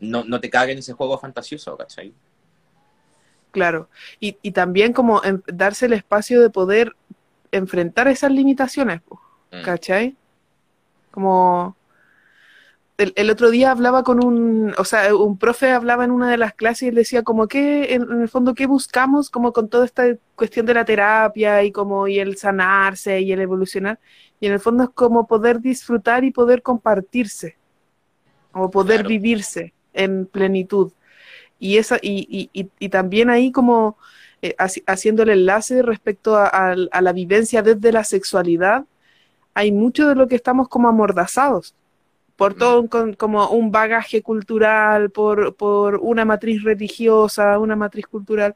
[SPEAKER 2] no, no te caguen ese juego fantasioso, ¿cachai?
[SPEAKER 1] Claro, y, y también como en- darse el espacio de poder enfrentar esas limitaciones,
[SPEAKER 2] Mm.
[SPEAKER 1] ¿cachai? Como el, el otro día hablaba con un, o sea, un profe hablaba en una de las clases y él decía como que, en, en el fondo, ¿qué buscamos como con toda esta cuestión de la terapia y como y el sanarse y el evolucionar? Y en el fondo es como poder disfrutar y poder compartirse, como poder
[SPEAKER 2] Claro.
[SPEAKER 1] vivirse en plenitud. Y, esa, y, y, y, y también ahí como eh, haci- haciendo el enlace respecto a, a- a la vivencia desde la sexualidad, hay mucho de lo que estamos como amordazados por
[SPEAKER 2] Mm.
[SPEAKER 1] todo un, con- como un bagaje cultural, por, por una matriz religiosa, una matriz cultural.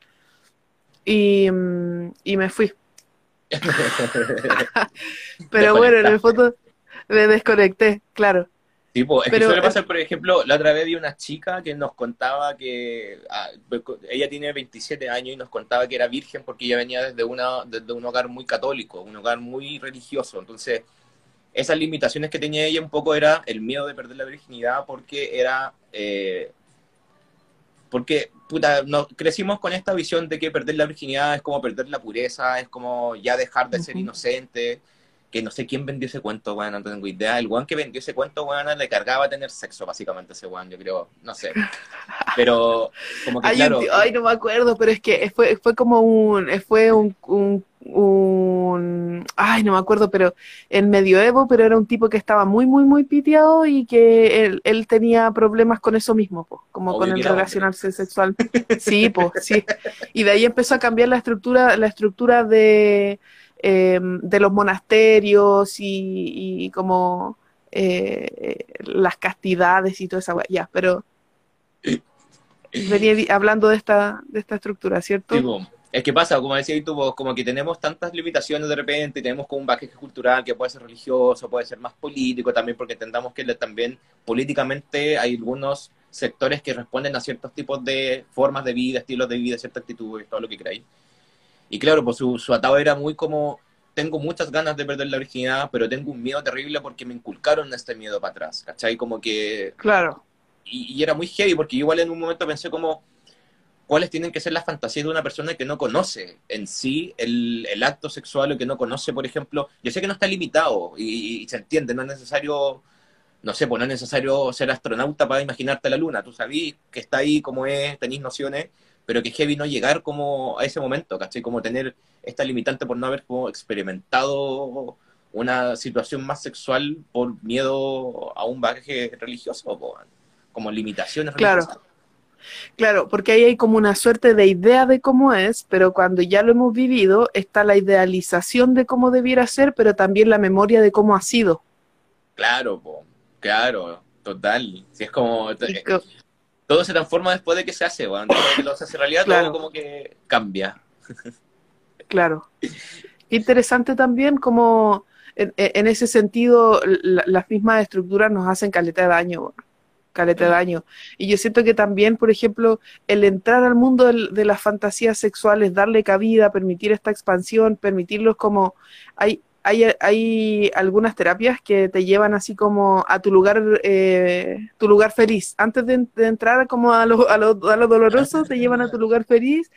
[SPEAKER 1] Y, mm, y me fui. Pero bueno, en el fondo me desconecté, claro.
[SPEAKER 2] Sí, po, es
[SPEAKER 1] Pero-
[SPEAKER 2] que suele pasar, por ejemplo, la otra vez vi una chica que nos contaba que ah, ella tiene 27 años y nos contaba que era virgen porque ella venía desde, una, desde un hogar muy católico, un hogar muy religioso. Entonces, esas limitaciones que tenía ella un poco era el miedo de perder la virginidad porque era... eh, porque, puta, no, crecimos con esta visión de que perder la virginidad es como perder la pureza, es como ya dejar de ser inocente, que no sé quién vendió ese cuento, weón, no tengo idea. El weón que vendió ese cuento, weón, le cargaba tener sexo, básicamente, ese weón, yo creo, no sé. Pero, como que,
[SPEAKER 1] un
[SPEAKER 2] claro,
[SPEAKER 1] tío- ay, no me acuerdo, pero es que fue, fue como un, fue un, un, un- ay, no me acuerdo, pero en medioevo, pero era un tipo que estaba muy, muy, muy piteado y que él, él tenía problemas con eso mismo, po, como
[SPEAKER 2] Obvio
[SPEAKER 1] con el
[SPEAKER 2] hombre.
[SPEAKER 1] relacionarse sexual. Sí, pues, sí. Y de ahí empezó a cambiar la estructura, la estructura de, eh, de los monasterios y, y como eh, las castidades y toda esa. Ya, pero venía hablando de esta, de esta estructura, ¿cierto?
[SPEAKER 2] Po. Es que pasa, como decías tú, vos, como que tenemos tantas limitaciones de repente, tenemos como un bagaje cultural que puede ser religioso, puede ser más político también, porque entendamos que también políticamente hay algunos sectores que responden a ciertos tipos de formas de vida, estilos de vida, ciertas actitudes, todo lo que queráis. Y claro, pues su, su atado era muy como, tengo muchas ganas de perder la virginidad, pero tengo un miedo terrible porque me inculcaron este miedo para atrás, ¿cachai? Como que
[SPEAKER 1] Claro,
[SPEAKER 2] y, y era muy heavy porque igual en un momento pensé como cuáles tienen que ser las fantasías de una persona que no conoce en sí el, el acto sexual o que no conoce, por ejemplo, yo sé que no está limitado y, y se entiende, no es necesario no sé, pues no es necesario ser astronauta para imaginarte la luna, tú sabís que está ahí como es, tenéis nociones, pero que es heavy no llegar como a ese momento, ¿cachai? Como tener esta limitante por no haber como experimentado una situación más sexual por miedo a un bagaje religioso, como limitaciones
[SPEAKER 1] claro. Claro, porque ahí hay como una suerte de idea de cómo es, pero cuando ya lo hemos vivido está la idealización de cómo debiera ser, pero también la memoria de cómo ha sido.
[SPEAKER 2] Claro, claro, total. Si es como, todo se transforma después de que se hace, bueno, después de que lo se hace realidad, todo como que cambia.
[SPEAKER 1] claro. Interesante también como en, ese sentido las mismas estructuras nos hacen caleta de daño, caleta de daño. Y yo siento que también, por ejemplo, el entrar al mundo de, las fantasías sexuales, darle cabida, permitir esta expansión, permitirlos como hay hay, hay algunas terapias que te llevan así como a tu lugar, eh, tu lugar feliz. Antes de, entrar como a lo, a, lo, a lo doloroso, te llevan a tu lugar feliz,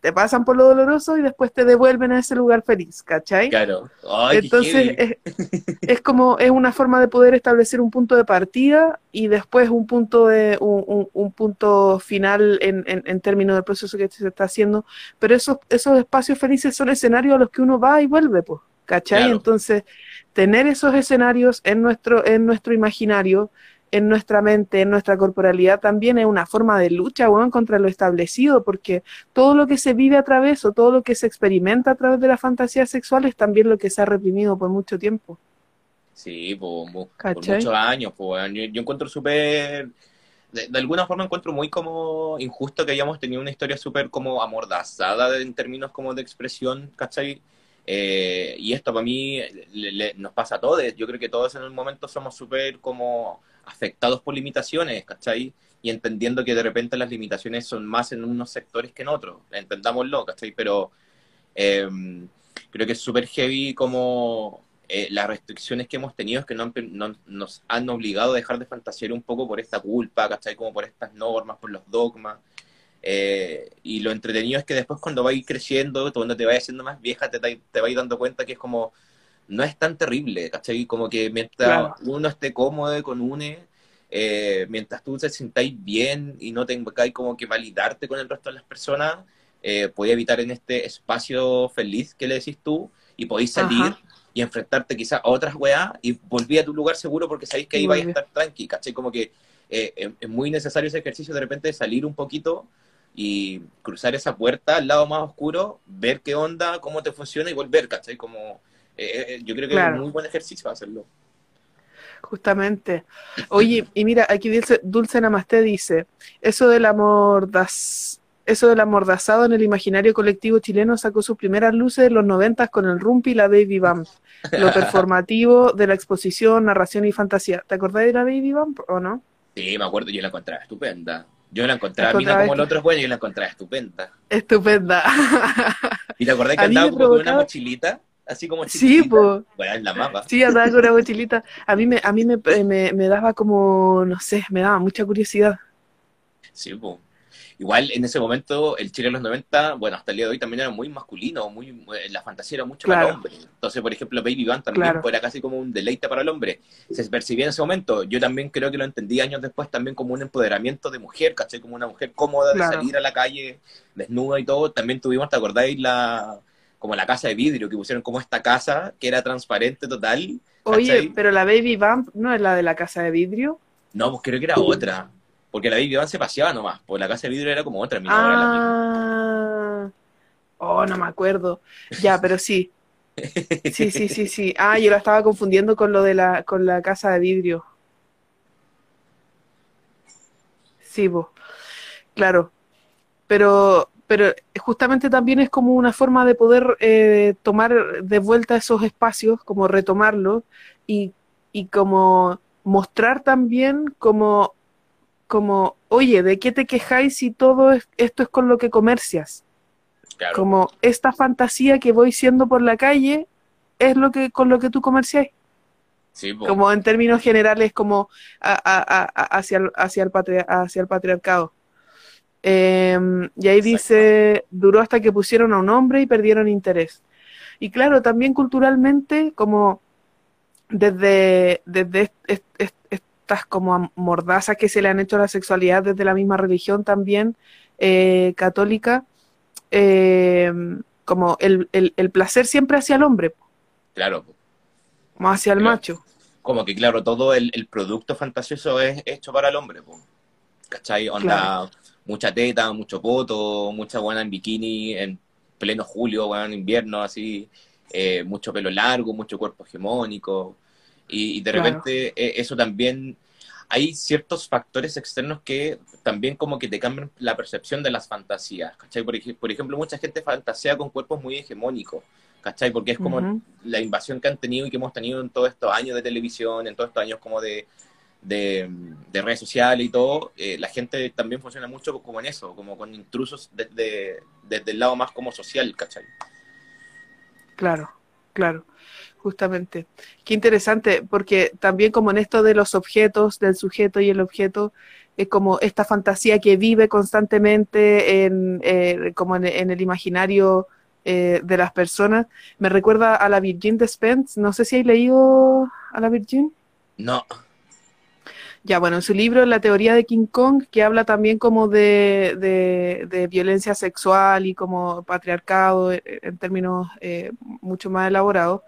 [SPEAKER 1] te pasan por lo doloroso y después te devuelven a ese lugar feliz, ¿cachai?
[SPEAKER 2] Claro.
[SPEAKER 1] Entonces es, es, como, es una forma de poder establecer un punto de partida y después un punto de, un, un, punto final en, en, en, términos del proceso que se está haciendo. Pero esos, esos espacios felices son escenarios a los que uno va y vuelve, pues. ¿cachai? Entonces, tener esos escenarios en nuestro, en nuestro imaginario, en nuestra mente, en nuestra corporalidad, también es una forma de lucha, bueno, contra lo establecido, porque todo lo que se vive a través o todo lo que se experimenta a través de las fantasías sexuales es también lo que se ha reprimido por mucho tiempo.
[SPEAKER 2] Sí, por, muchos años, pues, yo, encuentro súper... De, de, alguna forma encuentro muy como injusto que hayamos tenido una historia súper como amordazada en términos como de expresión, ¿cachai? Eh, y esto para mí nos pasa a todos. Yo creo que todos en un momento somos súper como afectados por limitaciones, ¿cachai? Y entendiendo que de repente las limitaciones son más en unos sectores que en otros. Entendámoslo, ¿cachai? Pero em, creo que es súper heavy como eh, las restricciones que hemos tenido es que no, nos han obligado a dejar de fantasear un poco por esta culpa, ¿cachai? Como por estas normas, por los dogmas. Eh, y lo entretenido es que después cuando vais creciendo, cuando te vayas haciendo más vieja, te, te vais dando cuenta que es como, no es tan terrible, ¿cachai? Como que mientras uno esté cómodo con UNE, eh, mientras tú te sintáis bien y no tengáis como que validarte con el resto de las personas, eh, podéis evitar en este espacio feliz que le decís tú y podéis salir y enfrentarte quizás a otras weas y volví a tu lugar seguro porque sabéis que ahí vais a estar tranqui, ¿cachai? Como que eh, es muy necesario ese ejercicio de repente de salir un poquito y cruzar esa puerta al lado más oscuro, ver qué onda, cómo te funciona y volver, ¿cachai? Como, eh, eh, yo creo que es un muy buen ejercicio hacerlo.
[SPEAKER 1] Justamente. Oye, y mira, aquí dice, Dulce Namaste dice, eso del amor eso del amordazado en el imaginario colectivo chileno sacó sus primeras luces en los noventas con el Rumpi y la Baby Bump. Lo performativo de la exposición, narración y fantasía. ¿Te acordás de la Baby Bump o no?
[SPEAKER 2] Sí, me acuerdo, yo la encontraba estupenda. Yo la encontraba, mira como el otro bueno, yo la encontraba estupenda.
[SPEAKER 1] Estupenda.
[SPEAKER 2] ¿Y te acordás que andaba como con una mochilita? Así como
[SPEAKER 1] chiquitita. Sí, pues.
[SPEAKER 2] Bueno, en la mapa.
[SPEAKER 1] Sí, andaba con una mochilita. A mí me, a mí me, me, me daba como, no sé, me daba mucha curiosidad.
[SPEAKER 2] Sí, pues. Igual en ese momento el Chile de los 90, bueno, hasta el día de hoy también era muy masculino, muy eh, la fantasía era mucho para el hombre. Entonces, por ejemplo, Baby Band también era casi como un deleite para el hombre. Se percibía en ese momento. Yo también creo que lo entendí años después también como un empoderamiento de mujer, ¿caché? Como una mujer cómoda de salir a la calle desnuda y todo. También tuvimos, ¿te acordáis? La, como la casa de vidrio, que pusieron como esta casa que era transparente total.
[SPEAKER 1] Oye, pero la Baby Bump no es la de la casa de vidrio.
[SPEAKER 2] No, pues creo que era otra. Porque la Baby Van se paseaba nomás, porque la casa de vidrio era como otra.
[SPEAKER 1] Ah, oh, no me acuerdo. Ya, pero sí. Sí, sí, sí, sí. Ah, yo la estaba confundiendo con lo de la, con la casa de vidrio. Sí, vos. Claro. Pero, pero justamente también es como una forma de poder eh, tomar de vuelta esos espacios, como retomarlos y, y como mostrar también como como, oye, ¿de qué te quejáis si todo esto es con lo que comercias? Como esta fantasía que voy siendo por la calle es lo que con lo que tú comerciáis. como en términos generales, como hacia, el, hacia, el hacia el patriarcado. Em, y ahí dice, duró hasta que pusieron a un hombre y perdieron interés. Y claro, también culturalmente, como desde, desde estas como mordazas que se le han hecho a la sexualidad desde la misma religión también eh, católica, eh, como el, el, placer siempre hacia el hombre.
[SPEAKER 2] Claro.
[SPEAKER 1] Más hacia el macho.
[SPEAKER 2] Como que, claro, todo el, producto fantasioso es hecho para el hombre. ¿Cachai? Onda, mucha teta, mucho poto, mucha buena en bikini en pleno julio, bueno, en invierno, así. Eh, mucho pelo largo, mucho cuerpo hegemónico. Y, de repente eh, eso también hay ciertos factores externos que también como que te cambian la percepción de las fantasías, ¿cachai? Por, ejemplo, mucha gente fantasea con cuerpos muy hegemónicos, ¿cachai? Porque es como la invasión que han tenido y que hemos tenido en todos estos años de televisión, en todos estos años como de, de, redes sociales y todo, eh, la gente también funciona mucho como en eso, como con intrusos desde, desde el lado más como social, ¿cachai?
[SPEAKER 1] Claro, claro justamente. Qué interesante, porque también como en esto de los objetos, del sujeto y el objeto, es como esta fantasía que vive constantemente en, eh, como en, el imaginario eh, de las personas. Me recuerda a la Virgin de Spence. No sé si hay leído a la Virgin.
[SPEAKER 2] No.
[SPEAKER 1] Ya, bueno, en su libro La teoría de King Kong, que habla también como de, de, violencia sexual y como patriarcado eh, en términos mucho más elaborados,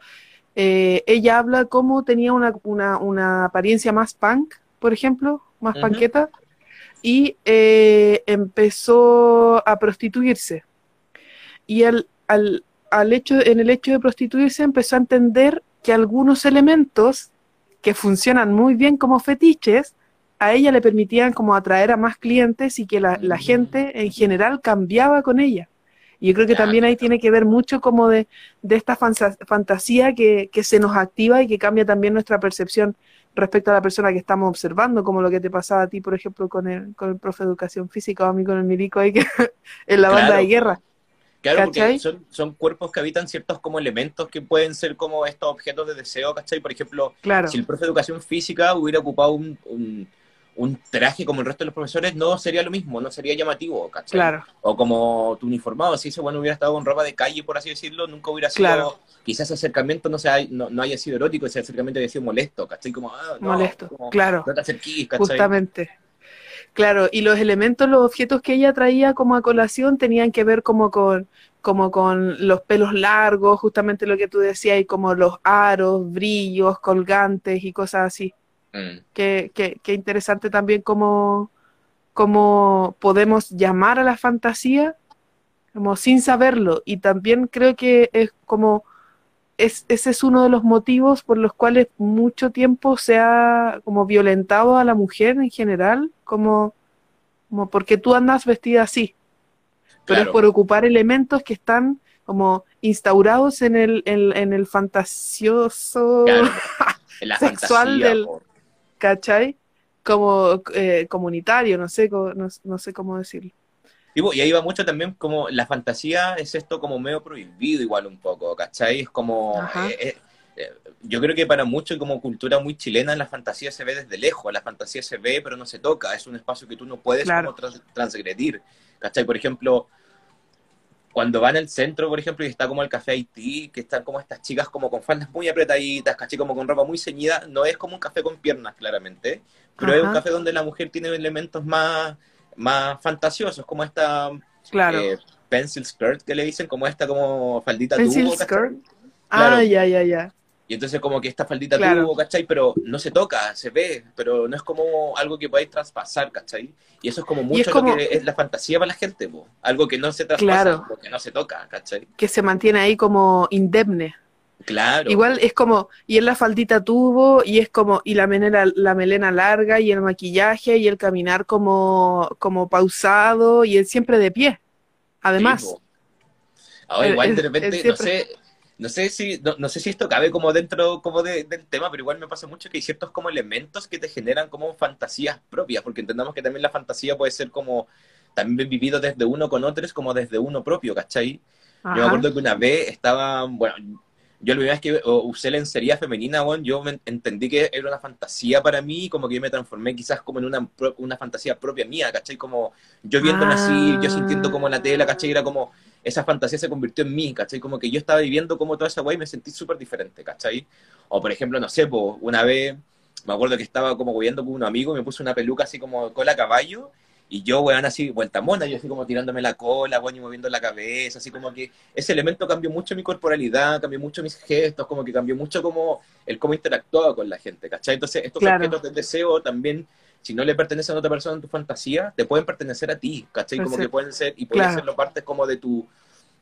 [SPEAKER 1] eh, ella habla cómo tenía una, una, apariencia más punk, por ejemplo, más panqueta, y eh, empezó a prostituirse. Y al, al, al hecho, en el hecho de prostituirse empezó a entender que algunos elementos que funcionan muy bien como fetiches, a ella le permitían como atraer a más clientes y que la, la gente en general cambiaba con ella. Y yo creo que también ahí tiene que ver mucho como de, esta fantasía que, se nos activa y que cambia también nuestra percepción respecto a la persona que estamos observando, como lo que te pasaba a ti, por ejemplo, con el, con el profe de educación física o a mí con el milico ahí que, en la banda de guerra.
[SPEAKER 2] Claro, porque son, son, cuerpos que habitan ciertos como elementos que pueden ser como estos objetos de deseo, ¿cachai? Por ejemplo, si el profe de educación física hubiera ocupado un un traje como el resto de los profesores no sería lo mismo, no sería llamativo, ¿cachai?
[SPEAKER 1] Claro.
[SPEAKER 2] O como tu uniformado, si ese bueno hubiera estado con ropa de calle, por así decirlo, nunca hubiera sido, claro. quizás ese acercamiento no, sea, no, haya sido erótico, ese acercamiento haya sido molesto, ¿cachai? Como, ah,
[SPEAKER 1] molesto, claro.
[SPEAKER 2] No te acerquís,
[SPEAKER 1] ¿cachai? Justamente. Claro, y los elementos, los objetos que ella traía como a colación tenían que ver como con, como con los pelos largos, justamente lo que tú decías, y como los aros, brillos, colgantes y cosas así. Mm. Qué, interesante también cómo, cómo podemos llamar a la fantasía como sin saberlo. Y también creo que es como es, ese es uno de los motivos por los cuales mucho tiempo se ha como violentado a la mujer en general, como, como porque tú andas vestida así. Pero es por ocupar elementos que están como instaurados en el, en, el fantasioso sexual del, ¿cachai? Como eh, comunitario, no sé, no, sé cómo decirlo.
[SPEAKER 2] Y, ahí va mucho también como la fantasía es esto como medio prohibido igual un poco, ¿cachai? Es como... Eh, eh, yo creo que para muchos como cultura muy chilena la fantasía se ve desde lejos, la fantasía se ve pero no se toca, es un espacio que tú no puedes como transgredir, ¿cachai? Por ejemplo, cuando van al centro, por ejemplo, y está como el café Haití, que están como estas chicas como con faldas muy apretaditas, caché como con ropa muy ceñida, no es como un café con piernas, claramente, pero es un café donde la mujer tiene elementos más, más fantasiosos, como esta eh, pencil skirt que le dicen, como esta como faldita
[SPEAKER 1] pencil skirt. Ah, ya, ya, ya.
[SPEAKER 2] Y entonces como que esta faldita tuvo, ¿cachai? Pero no se toca, se ve, pero no es como algo que podáis traspasar, ¿cachai? Y eso es como mucho lo que es la fantasía para la gente, po. algo que no se traspasa, que no se toca, ¿cachai?
[SPEAKER 1] Que se mantiene ahí como indemne.
[SPEAKER 2] Claro.
[SPEAKER 1] Igual es como, y en la faldita tuvo, y es como, y la melena, la melena larga, y el maquillaje, y el caminar como, como pausado, y él siempre de pie. Además.
[SPEAKER 2] Ahora igual de repente, no sé, no sé si, no, sé si esto cabe como dentro como del tema, pero igual me pasa mucho que hay ciertos como elementos que te generan como fantasías propias, porque entendamos que también la fantasía puede ser como también vivido desde uno con otros como desde uno propio, ¿cachai? Yo me acuerdo que una vez estaba, bueno, yo la primera vez que usé lencería femenina, bueno, yo entendí que era una fantasía para mí, como que yo me transformé quizás como en una, una fantasía propia mía, ¿cachai? Como yo viéndome así, yo sintiendo como la tela, ¿cachai? Era como, esa fantasía se convirtió en mí, ¿cachai? Como que yo estaba viviendo como toda esa weá y me sentí súper diferente, ¿cachai? O por ejemplo, no sé, pues, una vez me acuerdo que estaba como huyendo con un amigo y me puse una peluca así como cola caballo y yo, weón, así, vuelta mona, yo así como tirándome la cola, weón, y moviendo la cabeza, así como que ese elemento cambió mucho mi corporalidad, cambió mucho mis gestos, como que cambió mucho como el cómo interactuaba con la gente, ¿cachai? Entonces, estos objetos de deseo también, si no le pertenecen a otra persona en tu fantasía, te pueden pertenecer a ti, ¿cachai? Como que pueden ser, y pueden ser parte como de tu,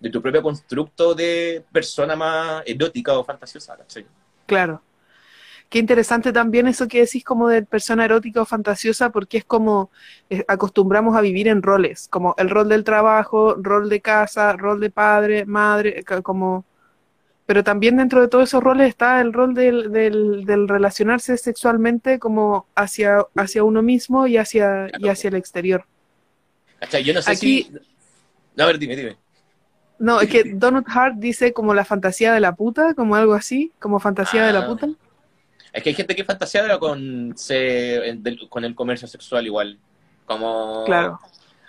[SPEAKER 2] de tu propio constructo de persona más erótica o fantasiosa, ¿cachai?
[SPEAKER 1] Claro. Qué interesante también eso que decís como de persona erótica o fantasiosa, porque es como eh, acostumbramos a vivir en roles, como el rol del trabajo, rol de casa, rol de padre, madre, como... Pero también dentro de todos esos roles está el rol del, del, relacionarse sexualmente como hacia, hacia uno mismo y hacia, y hacia el exterior.
[SPEAKER 2] Yo no sé Aquí, si... a ver, dime, dime.
[SPEAKER 1] No, es que Donald Hart dice como la fantasía de la puta, como algo así, como fantasía de la ah. puta.
[SPEAKER 2] Es que hay gente que fantasea con, con el comercio sexual igual. Como.
[SPEAKER 1] Claro.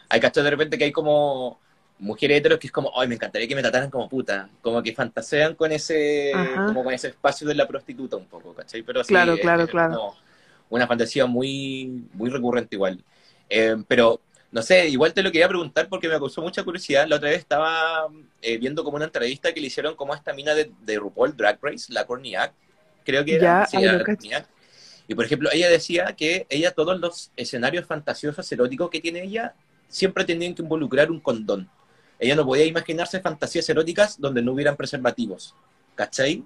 [SPEAKER 2] Hay cachos de repente que hay como mujeres heteros que es como, ay, me encantaría que me trataran como puta. Como que fantasean con ese, como con ese espacio de la prostituta un poco, ¿cachai? Pero sí,
[SPEAKER 1] claro, claro, claro.
[SPEAKER 2] una fantasía muy, muy recurrente igual. Eh, pero, no sé, igual te lo quería preguntar porque me causó mucha curiosidad. La otra vez estaba eh, viendo como una entrevista que le hicieron como a esta mina de, de RuPaul Drag Race, la Corniac, creo que era. y por ejemplo, ella decía que ella todos los escenarios fantasiosos eróticos que tiene ella siempre tenían que involucrar un condón. Ella no podía imaginarse fantasías eróticas donde no hubieran preservativos. ¿Cachai?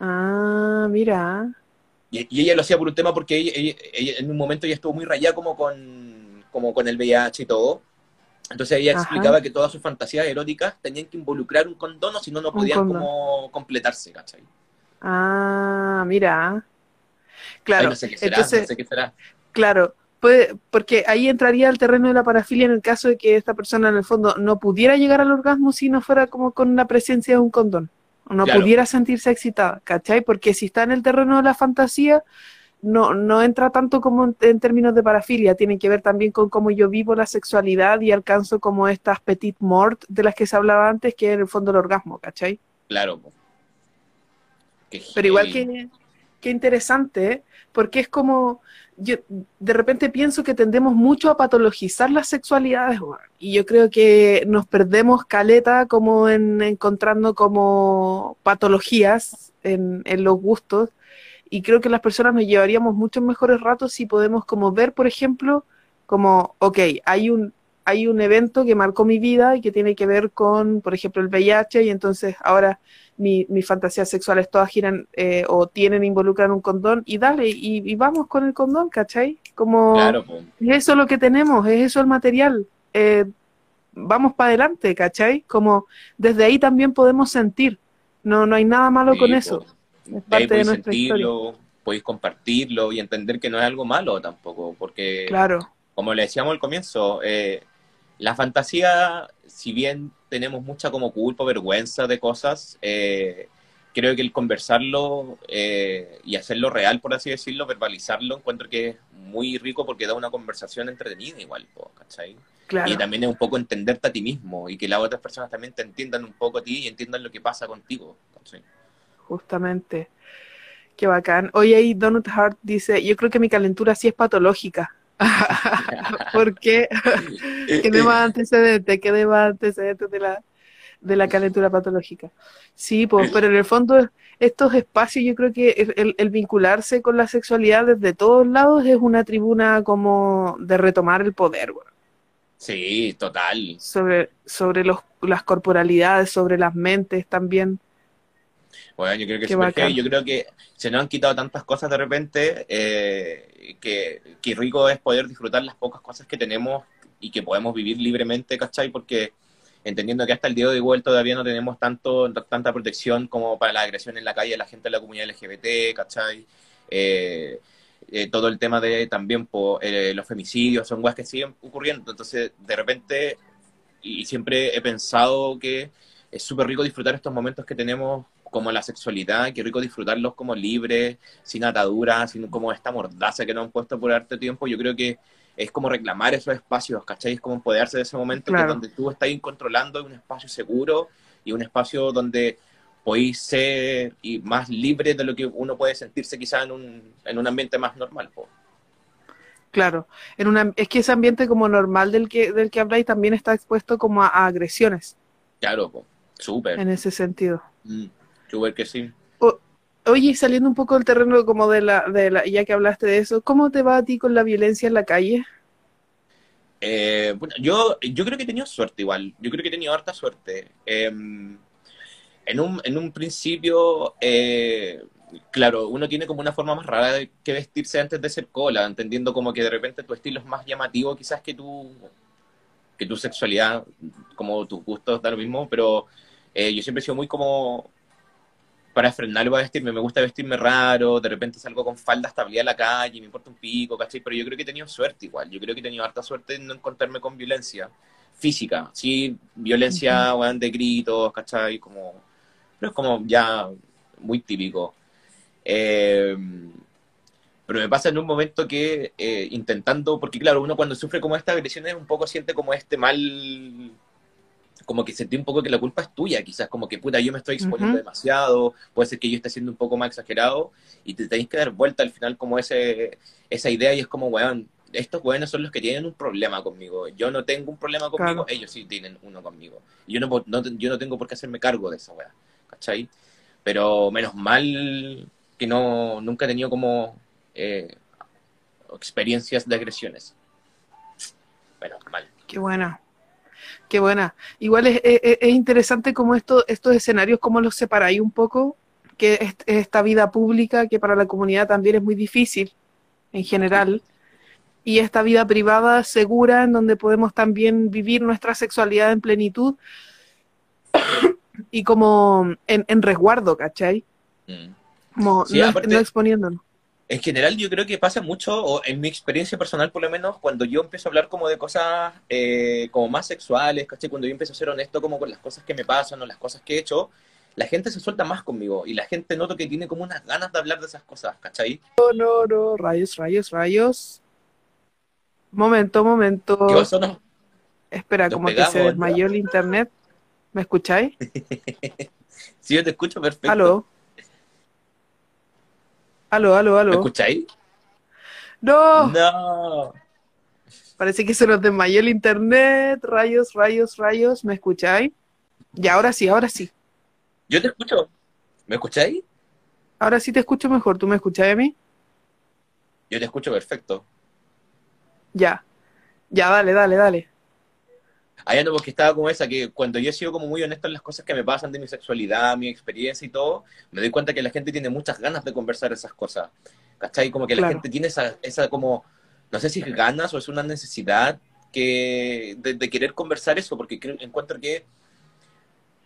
[SPEAKER 1] Ah, mira.
[SPEAKER 2] Y, ella lo hacía por un tema porque ella, en un momento ella estuvo muy rayada como con, como con el VIH y todo. Entonces ella explicaba que todas sus fantasías eróticas tenían que involucrar un condón o si no, no podían como completarse, ¿cachai?
[SPEAKER 1] Ah, mira. Claro.
[SPEAKER 2] Entonces,
[SPEAKER 1] Claro, puede, porque ahí entraría el terreno de la parafilia en el caso de que esta persona en el fondo no pudiera llegar al orgasmo si no fuera como con la presencia de un condón. O no pudiera sentirse excitada, ¿cachai? Porque si está en el terreno de la fantasía, no, no entra tanto como en, términos de parafilia, tiene que ver también con cómo yo vivo la sexualidad y alcanzo como estas petit mort de las que se hablaba antes, que en el fondo el orgasmo, ¿cachai?
[SPEAKER 2] Claro,
[SPEAKER 1] pero igual que, que interesante, porque es como, yo de repente pienso que tendemos mucho a patologizar las sexualidades, y yo creo que nos perdemos caleta como en encontrando como patologías en, los gustos, y creo que las personas nos llevaríamos muchos mejores ratos si podemos como ver, por ejemplo, como, ok, hay un, hay un evento que marcó mi vida y que tiene que ver con, por ejemplo, el VIH, y entonces ahora mi, mis fantasías sexuales todas giran eh, o tienen, involucran un condón, y dale, y, vamos con el condón, ¿cachai? Como es eso lo que tenemos, es eso el material. Eh, vamos para adelante, ¿cachai? Como desde ahí también podemos sentir. No, no hay nada malo con eso.
[SPEAKER 2] Es parte de nuestra historia. Podéis compartirlo y entender que no es algo malo tampoco, porque,
[SPEAKER 1] claro.
[SPEAKER 2] como le decíamos al comienzo, eh, la fantasía, si bien tenemos mucha como culpa, vergüenza de cosas, eh, creo que el conversarlo eh, y hacerlo real, por así decirlo, verbalizarlo, encuentro que es muy rico porque da una conversación entretenida igual, ¿cachai? Y también es un poco entenderte a ti mismo y que las otras personas también te entiendan un poco a ti y entiendan lo que pasa contigo, ¿cachai?
[SPEAKER 1] Justamente. Qué bacán. Hoy ahí Donald Hart dice, yo creo que mi calentura sí es patológica. ¿Por qué? ¿Qué de más antecedentes? ¿Qué de más antecedentes de la, de la calentura patológica? Sí, pues, pero en el fondo estos espacios yo creo que el, vincularse con la sexualidad desde todos lados es una tribuna como de retomar el poder.
[SPEAKER 2] Sí, total.
[SPEAKER 1] Sobre, sobre los, las corporalidades, sobre las mentes también.
[SPEAKER 2] Bueno, yo creo que Yo creo que se nos han quitado tantas cosas de repente eh, que, que, rico es poder disfrutar las pocas cosas que tenemos y que podemos vivir libremente, ¿cachai? Porque entendiendo que hasta el día de hoy todavía no tenemos tanto tanta protección como para la agresión en la calle de la gente de la comunidad LGBT, ¿cachai? Eh, eh, todo el tema de también los femicidios, son cosas que siguen ocurriendo. Entonces, de repente, y siempre he pensado que es súper rico disfrutar estos momentos que tenemos como la sexualidad, qué rico disfrutarlos como libres, sin ataduras, sin como esta mordaza que nos han puesto por harto tiempo. Yo creo que es como reclamar esos espacios, ¿cachai? Es como empoderarse de ese momento que donde tú estás controlando un espacio seguro y un espacio donde podéis ser y más libre de lo que uno puede sentirse quizá en un, en un ambiente más normal.
[SPEAKER 1] Claro, en una, es que ese ambiente como normal del que, del que habláis también está expuesto como a, agresiones.
[SPEAKER 2] Claro, súper.
[SPEAKER 1] En ese sentido.
[SPEAKER 2] Mm, súper que sí.
[SPEAKER 1] oye, saliendo un poco del terreno como de la, de la, ya que hablaste de eso, ¿cómo te va a ti con la violencia en la calle?
[SPEAKER 2] Eh, bueno, yo, yo creo que he tenido suerte igual, yo creo que he tenido harta suerte. Em, en, un, en un principio, eh, claro, uno tiene como una forma más rara de que vestirse antes de ser cola, entendiendo como que de repente tu estilo es más llamativo quizás que tu, que tu sexualidad, como tus gustos, da lo mismo, pero eh, yo siempre he sido muy como para frenarlo para vestirme, me gusta vestirme raro, de repente salgo con falda hasta a la calle, me importa un pico, ¿cachai? Pero yo creo que he tenido suerte igual, yo creo que he tenido harta suerte en no encontrarme con violencia física, sí, violencia, de gritos, ¿cachai? Como, pero es como ya muy típico. Eh, pero me pasa en un momento que eh, intentando, porque claro, uno cuando sufre como esta agresión es un poco siente como este mal, como que sentí un poco que la culpa es tuya, quizás como que puta, yo me estoy exponiendo demasiado, puede ser que yo esté siendo un poco más exagerado y te tenéis que dar vuelta al final como ese, esa idea y es como, weón, estos weones son los que tienen un problema conmigo, yo no tengo un problema conmigo, ellos sí tienen uno conmigo. Y yo no, yo no tengo por qué hacerme cargo de esa weá, ¿cachai? Pero menos mal que no, nunca he tenido como eh, experiencias de agresiones. Bueno, mal.
[SPEAKER 1] Qué buena. Qué buena. Igual es, interesante como esto, estos escenarios, cómo los separáis un poco, que es, esta vida pública, que para la comunidad también es muy difícil en general, y esta vida privada segura, en donde podemos también vivir nuestra sexualidad en plenitud y como en, resguardo, ¿cachai? Mm no, exponiéndonos.
[SPEAKER 2] En general yo creo que pasa mucho, o en mi experiencia personal por lo menos, cuando yo empiezo a hablar como de cosas eh, como más sexuales, ¿cachai? Cuando yo empiezo a ser honesto como con las cosas que me pasan o las cosas que he hecho, la gente se suelta más conmigo y la gente noto que tiene como unas ganas de hablar de esas cosas, ¿cachai?
[SPEAKER 1] No, no, no, rayos, rayos, rayos. Momento, momento.
[SPEAKER 2] ¿Qué pasó, no?
[SPEAKER 1] Espera, como que se desmayó el internet. ¿Me escucháis?
[SPEAKER 2] sí, yo te escucho perfecto.
[SPEAKER 1] ¿Aló? Aló, aló, aló.
[SPEAKER 2] ¿Me escucháis?
[SPEAKER 1] No.
[SPEAKER 2] No.
[SPEAKER 1] Parece que se nos desmayó el internet. Rayos, rayos, rayos. ¿Me escucháis? Y ahora sí, ahora sí.
[SPEAKER 2] Yo te escucho. ¿Me escucháis?
[SPEAKER 1] Ahora sí te escucho mejor. ¿Tú me escucháis a mí?
[SPEAKER 2] Yo te escucho perfecto.
[SPEAKER 1] Ya. Ya, dale, dale, dale.
[SPEAKER 2] Hay algo porque estaba como esa, que cuando yo he sido como muy honesto en las cosas que me pasan de mi sexualidad, mi experiencia y todo, me doy cuenta que la gente tiene muchas ganas de conversar esas cosas. ¿Cachai? Como que la gente tiene esa, esa como, no sé si es ganas o es una necesidad que, de, querer conversar eso, porque encuentro que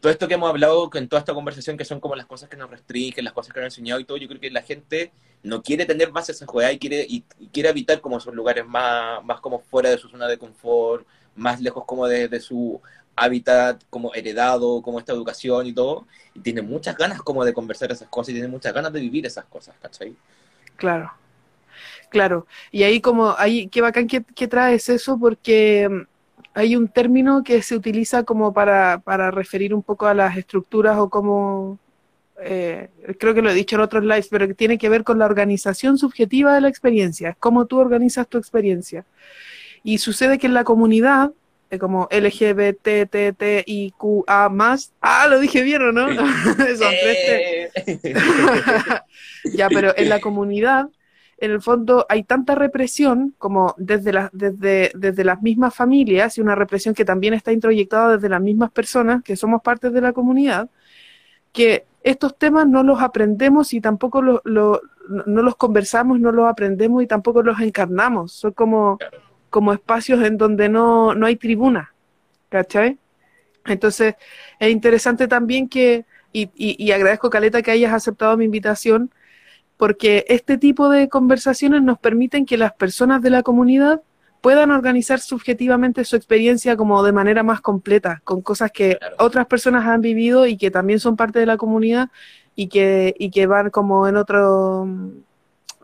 [SPEAKER 2] todo esto que hemos hablado en toda esta conversación, que son como las cosas que nos restringen, las cosas que nos han enseñado y todo, yo creo que la gente no quiere tener más esa juega y quiere, y, quiere habitar como esos lugares más, más como fuera de su zona de confort, más lejos como de, su hábitat como heredado, como esta educación y todo, y tiene muchas ganas como de conversar esas cosas y tiene muchas ganas de vivir esas cosas, ¿cachai?
[SPEAKER 1] Claro, claro. Y ahí como, ahí, qué bacán que, que traes eso porque mm, hay un término que se utiliza como para, para referir un poco a las estructuras o como, eh, creo que lo he dicho en otros lives, pero que tiene que ver con la organización subjetiva de la experiencia, cómo tú organizas tu experiencia. Y sucede que en la comunidad, eh, como LGBTTIQA más, ah, lo dije bien o no? Eh. ya, pero en la comunidad, en el fondo hay tanta represión como desde, las desde, desde las mismas familias y una represión que también está introyectada desde las mismas personas que somos parte de la comunidad, que estos temas no los aprendemos y tampoco no los conversamos, no los aprendemos y tampoco los encarnamos. Son como como espacios en donde no, no hay tribuna, ¿cachai? Entonces, es interesante también que, y, y, agradezco, Caleta, que hayas aceptado mi invitación, porque este tipo de conversaciones nos permiten que las personas de la comunidad puedan organizar subjetivamente su experiencia como de manera más completa, con cosas que otras personas han vivido y que también son parte de la comunidad y que, y que van como en otro,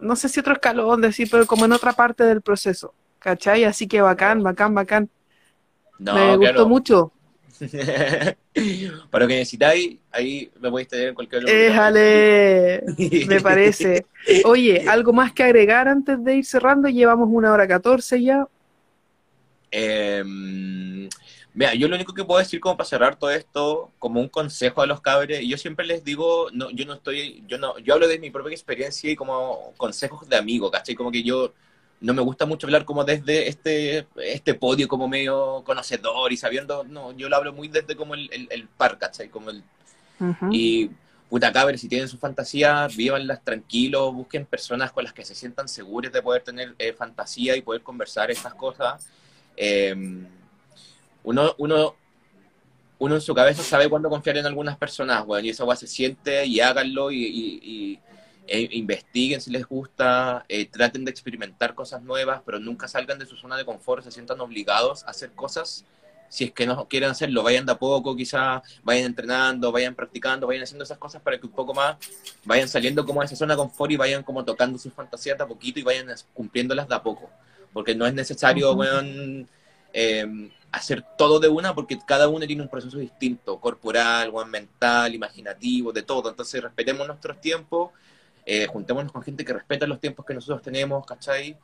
[SPEAKER 1] no sé si otro escalón, decir, pero como en otra parte del proceso. ¿Cachai? Así que bacán, bacán, bacán.
[SPEAKER 2] No,
[SPEAKER 1] Me gustó
[SPEAKER 2] claro.
[SPEAKER 1] mucho.
[SPEAKER 2] Para lo que necesitáis, ahí me podéis tener en cualquier lugar.
[SPEAKER 1] Éjale, me parece. Oye, ¿algo más que agregar antes de ir cerrando? Llevamos una hora catorce ya.
[SPEAKER 2] Eh, mira, yo lo único que puedo decir como para cerrar todo esto, como un consejo a los cabres, yo siempre les digo, no, yo no estoy, yo no, yo hablo de mi propia experiencia y como consejos de amigo, ¿cachai? Como que yo no me gusta mucho hablar como desde este, este podio como medio conocedor y sabiendo, no, yo lo hablo muy desde como el, el, el par, ¿cachai? Como el, y puta si tienen sus fantasías, vívanlas tranquilos, busquen personas con las que se sientan seguros de poder tener eh, fantasía y poder conversar estas cosas. Eh, uno, uno, uno en su cabeza sabe cuándo confiar en algunas personas, bueno, y esa weá se siente y háganlo y, y- y- e investiguen si les gusta, eh, traten de experimentar cosas nuevas, pero nunca salgan de su zona de confort, se sientan obligados a hacer cosas. Si es que no quieren hacerlo, vayan de a poco, quizá vayan entrenando, vayan practicando, vayan haciendo esas cosas para que un poco más vayan saliendo como de esa zona de confort y vayan como tocando sus fantasías de a poquito y vayan cumpliéndolas de a poco. Porque no es necesario, eh, hacer todo de una porque cada uno tiene un proceso distinto, corporal, mental, imaginativo, de todo. Entonces respetemos nuestros tiempos, eh, juntémonos con gente que respeta los tiempos que nosotros tenemos, ¿cachai?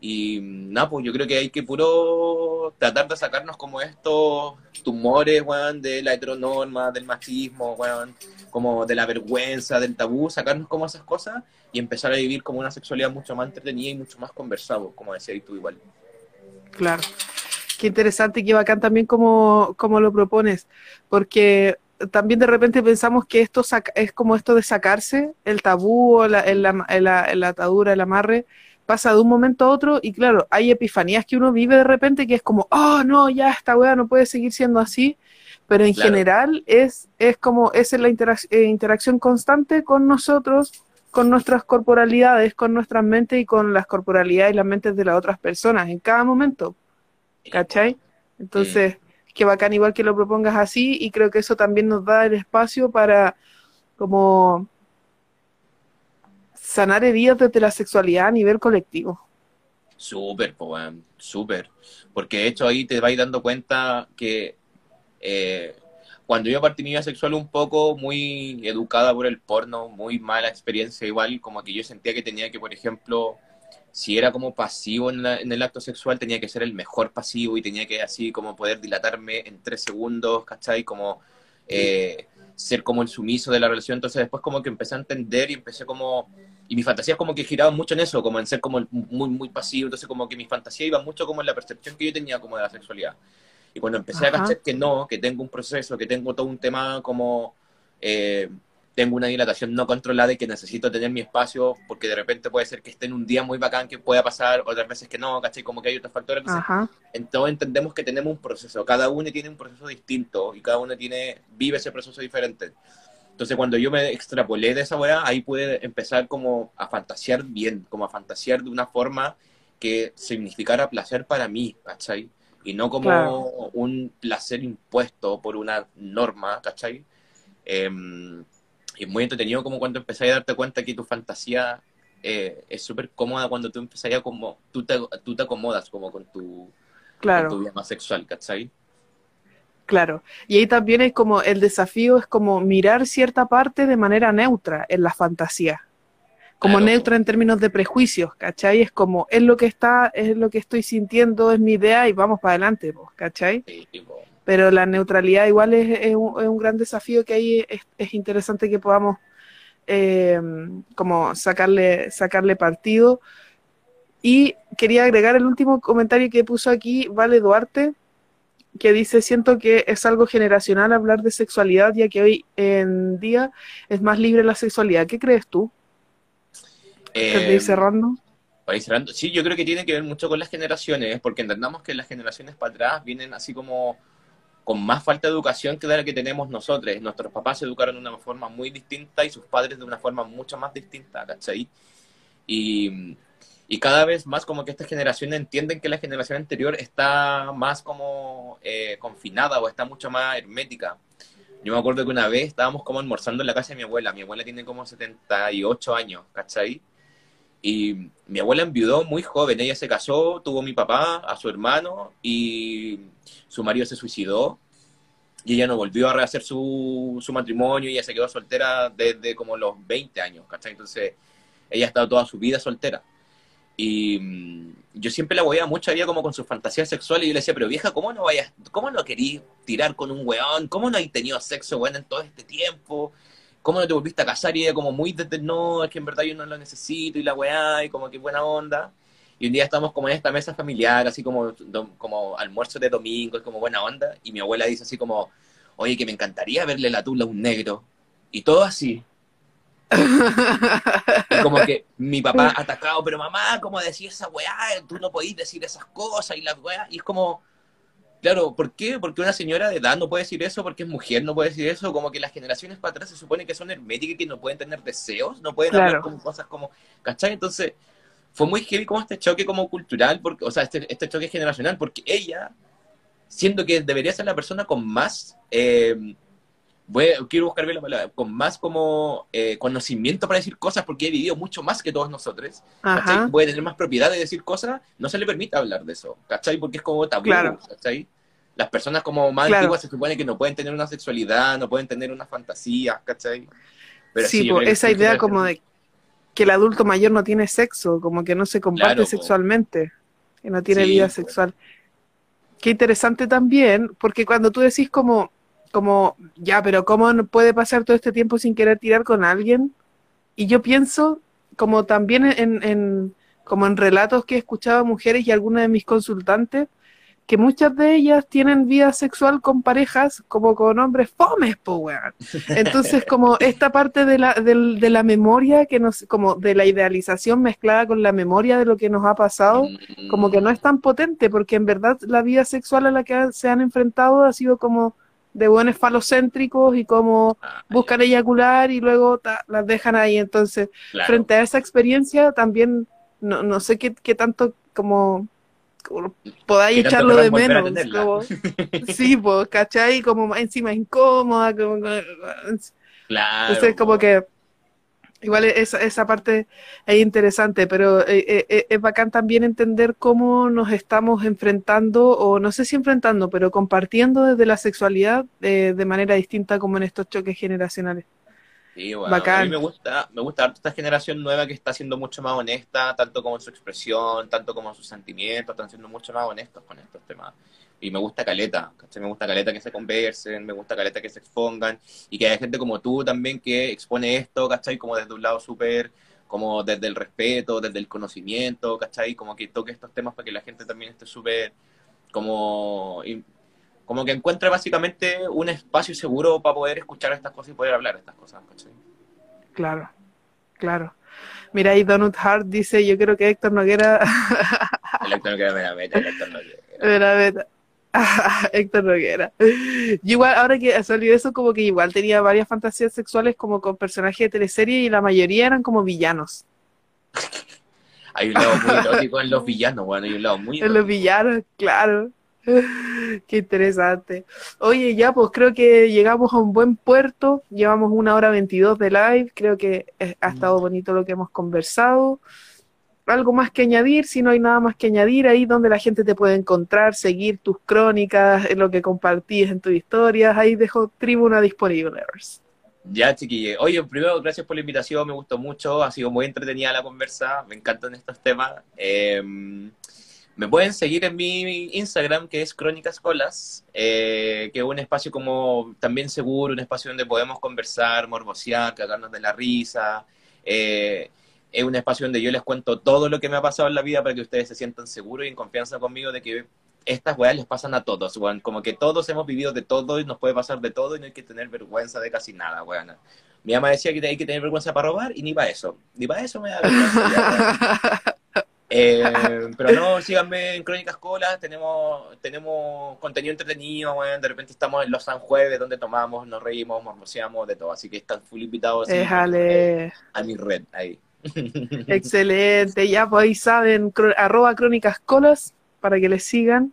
[SPEAKER 2] Y nada, pues yo creo que hay que puro tratar de sacarnos como estos tumores, weón, de la heteronorma, del machismo, weón, como de la vergüenza, del tabú, sacarnos como esas cosas y empezar a vivir como una sexualidad mucho más entretenida y mucho más conversado, como decías tú igual.
[SPEAKER 1] Claro. Qué interesante y qué bacán también como, como lo propones, porque también de repente pensamos que esto saca- es como esto de sacarse el tabú o la, el, el- la- el atadura, el amarre, pasa de un momento a otro y claro, hay epifanías que uno vive de repente que es como, oh no, ya esta weá no puede seguir siendo así, pero en
[SPEAKER 2] Claro.
[SPEAKER 1] general es, es como, es la interac- eh, interacción constante con nosotros, con nuestras corporalidades, con nuestras mentes y con las corporalidades y las mentes de las otras personas en cada momento. ¿Cachai? Entonces, qué bacán igual que lo propongas así y creo que eso también nos da el espacio para como sanar heridas desde la sexualidad a nivel colectivo.
[SPEAKER 2] Súper, súper. Porque de hecho ahí te vais dando cuenta que eh, cuando yo partí mi vida sexual un poco muy educada por el porno, muy mala experiencia igual, como que yo sentía que tenía que, por ejemplo, si era como pasivo en, la- en el acto sexual, tenía que ser el mejor pasivo y tenía que así como poder dilatarme en tres segundos, ¿cachai? Como eh, ser como el sumiso de la relación. Entonces después como que empecé a entender y empecé como... Y mis fantasías como que giraban mucho en eso, como en ser como muy, muy pasivo. Entonces como que mi fantasía iba mucho como en la percepción que yo tenía como de la sexualidad. Y cuando empecé
[SPEAKER 1] Ajá.
[SPEAKER 2] a cachar que no, que tengo un proceso, que tengo todo un tema como... eh, tengo una dilatación no controlada y que necesito tener mi espacio porque de repente puede ser que esté en un día muy bacán que pueda pasar, otras veces que no, ¿cachai? Como que hay otros factores. Entonces, entonces entendemos que tenemos un proceso, cada uno tiene un proceso distinto y cada uno tiene, vive ese proceso diferente. Entonces cuando yo me extrapolé de esa weá, ahí pude empezar como a fantasear bien, como a fantasear de una forma que significara placer para mí, ¿cachai? Y no como
[SPEAKER 1] Claro.
[SPEAKER 2] un placer impuesto por una norma, ¿cachai? Em, y es muy entretenido como cuando empecé a darte cuenta que tu fantasía eh, es súper cómoda cuando tú empezás a como, tú te, tú te acomodas como con tu, con tu
[SPEAKER 1] claro,
[SPEAKER 2] vida más sexual, ¿cachai?
[SPEAKER 1] claro. Y ahí también es como el desafío es como mirar cierta parte de manera neutra en la fantasía. Como
[SPEAKER 2] Claro.
[SPEAKER 1] neutra en términos de prejuicios, ¿cachai? Es como, es lo que está, es lo que estoy sintiendo, es mi idea y vamos para adelante, ¿cachai?
[SPEAKER 2] Sí, tipo,
[SPEAKER 1] pero la neutralidad igual es, es un, es un gran desafío que ahí es, es interesante que podamos eh, como sacarle, sacarle partido. Y quería agregar el último comentario que puso aquí Vale Duarte, que dice, siento que es algo generacional hablar de sexualidad, ya que hoy en día es más libre la sexualidad. ¿Qué crees tú?
[SPEAKER 2] Eh,
[SPEAKER 1] cerrando.
[SPEAKER 2] para ir cerrando, sí, yo creo que tiene que ver mucho con las generaciones, porque entendamos que las generaciones para atrás vienen así como con más falta de educación que la que tenemos nosotros. Nuestros papás se educaron de una forma muy distinta y sus padres de una forma mucho más distinta, ¿cachai? Y, y cada vez más como que esta generación entienden que la generación anterior está más como eh, confinada o está mucho más hermética. Yo me acuerdo que una vez estábamos como almorzando en la casa de mi abuela. Mi abuela tiene como 78 años, ¿cachai? Y mi abuela enviudó muy joven, ella se casó, tuvo mi papá, a su hermano, y su marido se suicidó, y ella no volvió a rehacer su, su matrimonio, ella se quedó soltera desde como los 20 años, ¿cachai? Entonces, ella ha estado toda su vida soltera. Y mm, yo siempre la veía mucho, había como con sus fantasías sexuales, y yo le decía, pero vieja, ¿cómo no vayas, cómo no querías tirar con un weón? ¿Cómo no has tenido sexo, weón, en todo este tiempo? ¿Cómo no te volviste a casar? Y ella como muy desde, no, es que en verdad yo no lo necesito, y la weá, y como que buena onda. Y un día estamos como en esta mesa familiar, así como, como almuerzo de domingo, es como buena onda, y mi abuela dice así como, oye, que me encantaría verle la tula a un negro. Y todo así. y como que mi papá atacado, pero mamá, ¿cómo decir esa weá? Tú no podís decir esas cosas y la weá. Y es como, Claro, ¿por qué? Porque una señora de edad no puede decir eso, porque es mujer no puede decir eso, como que las generaciones para atrás se supone que son herméticas y que no pueden tener deseos, no pueden hablar como cosas como, ¿cachai? Entonces, fue muy heavy como este choque como cultural, porque, o sea, este, este choque generacional, porque ella, siendo que debería ser la persona con más, eh, voy, quiero buscar bien la palabra, con más como eh, conocimiento para decir cosas, porque he vivido mucho más que todos nosotros, ¿cachai? Puede tener más propiedad de decir cosas, no se le permite hablar de eso, ¿cachai? Porque es como tabú, ¿cachai? las personas como más antiguas se supone que no pueden tener una sexualidad, no pueden tener una fantasía, ¿cachai?
[SPEAKER 1] sí, esa idea como de que el adulto mayor no tiene sexo, como que no se comparte sexualmente, que no tiene vida sexual. Qué interesante también, porque cuando tú decís como, como, ya, pero ¿cómo puede pasar todo este tiempo sin querer tirar con alguien? Y yo pienso, como también en, en como en relatos que he escuchado a mujeres y algunas de mis consultantes, que muchas de ellas tienen vida sexual con parejas como con hombres fomes, po, weón. Entonces, como esta parte de la, de, la memoria, que nos, como de la idealización mezclada con la memoria de lo que nos ha pasado, como que no es tan potente, porque en verdad la vida sexual a la que se han enfrentado ha sido como de buenos falocéntricos y como buscan eyacular y luego las dejan ahí. Entonces, frente a esa experiencia, también no, no sé qué, qué tanto como podáis echarlo de menos. sí, pues, ¿cachai? Como encima incómoda. Como, claro. Entonces, como que igual esa, esa parte es interesante, pero eh, eh, eh, es bacán también entender cómo nos estamos enfrentando, o no sé si enfrentando, pero compartiendo desde la sexualidad de manera distinta como en estos choques generacionales.
[SPEAKER 2] Sí, bueno, a mí me gusta, me gusta esta generación nueva que está siendo mucho más honesta, tanto como en su expresión, tanto como en sus sentimientos, están siendo mucho más honestos con estos temas. Y me gusta caleta, ¿cachai? Me gusta caleta que se conversen, me gusta caleta que se expongan, y que haya gente como tú también que expone esto, ¿cachai? Como desde un lado súper, como desde el respeto, desde el conocimiento, ¿cachai? Como que toque estos temas para que la gente también esté súper, como como que encuentre básicamente un espacio seguro para poder escuchar estas cosas y poder hablar estas cosas.
[SPEAKER 1] Claro, claro. Mira, ahí Donut Hart dice, yo creo que Héctor Noguera... Héctor Noguera meta, Héctor Noguera. Me la meta. Héctor Noguera. igual, ahora que salió eso, como que igual tenía varias fantasías sexuales como con personajes de teleserie y la mayoría eran como villanos.
[SPEAKER 2] hay un lado muy erótico en los villanos, bueno, hay un lado muy...
[SPEAKER 1] En los villanos, claro. Qué interesante. Oye, ya pues creo que llegamos a un buen puerto. Llevamos una hora veintidós de live. Creo que ha estado bonito lo que hemos conversado. Algo más que añadir, si no hay nada más que añadir, ahí donde la gente te puede encontrar, seguir tus crónicas, lo que compartís en tus historias, ahí dejo tribuna disponible.
[SPEAKER 2] Ya, chiquille. Oye, primero, gracias por la invitación, me gustó mucho, ha sido muy entretenida la conversa, me encantan estos temas. Eh, me pueden seguir en mi Instagram, que es Crónicas Colas, eh, que es un espacio como también seguro, un espacio donde podemos conversar, morbosear, cagarnos de la risa. Eh, es un espacio donde yo les cuento todo lo que me ha pasado en la vida para que ustedes se sientan seguros y en confianza conmigo de que estas weas les pasan a todos, weón. Como que todos hemos vivido de todo y nos puede pasar de todo y no hay que tener vergüenza de casi nada, weón. Mi mamá decía que hay que tener vergüenza para robar y ni para eso. Ni para eso me da vergüenza. Eh, pero no, síganme en Crónicas Colas, tenemos, tenemos contenido entretenido, de repente estamos en los San Jueves donde tomamos, nos reímos, mormoseamos, de todo, así que están full invitados a mi red ahí.
[SPEAKER 1] Excelente, ya pues ahí saben, arroba Crónicas Colas para que les sigan.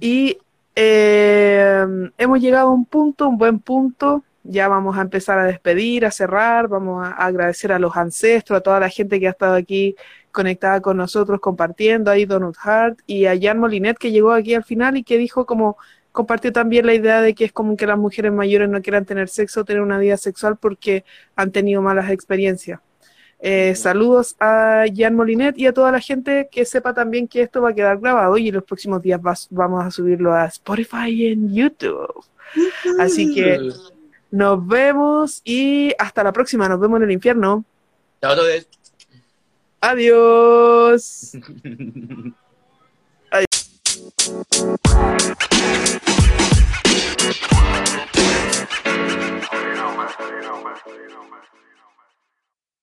[SPEAKER 1] Y eh, hemos llegado a un punto, un buen punto, ya vamos a empezar a despedir, a cerrar, vamos a agradecer a los ancestros, a toda la gente que ha estado aquí conectada con nosotros, compartiendo, ahí Donald Hart y a Jan Molinet que llegó aquí al final y que dijo como, compartió también la idea de que es como que las mujeres mayores no quieran tener sexo, tener una vida sexual porque han tenido malas experiencias. Eh, saludos a Jan Molinet y a toda la gente que sepa también que esto va a quedar grabado y en los próximos días vamos a subirlo a Spotify y en YouTube. Así que nos vemos y hasta la próxima. Nos vemos en el infierno.
[SPEAKER 2] Chao a todos.
[SPEAKER 1] Adiós. Adiós.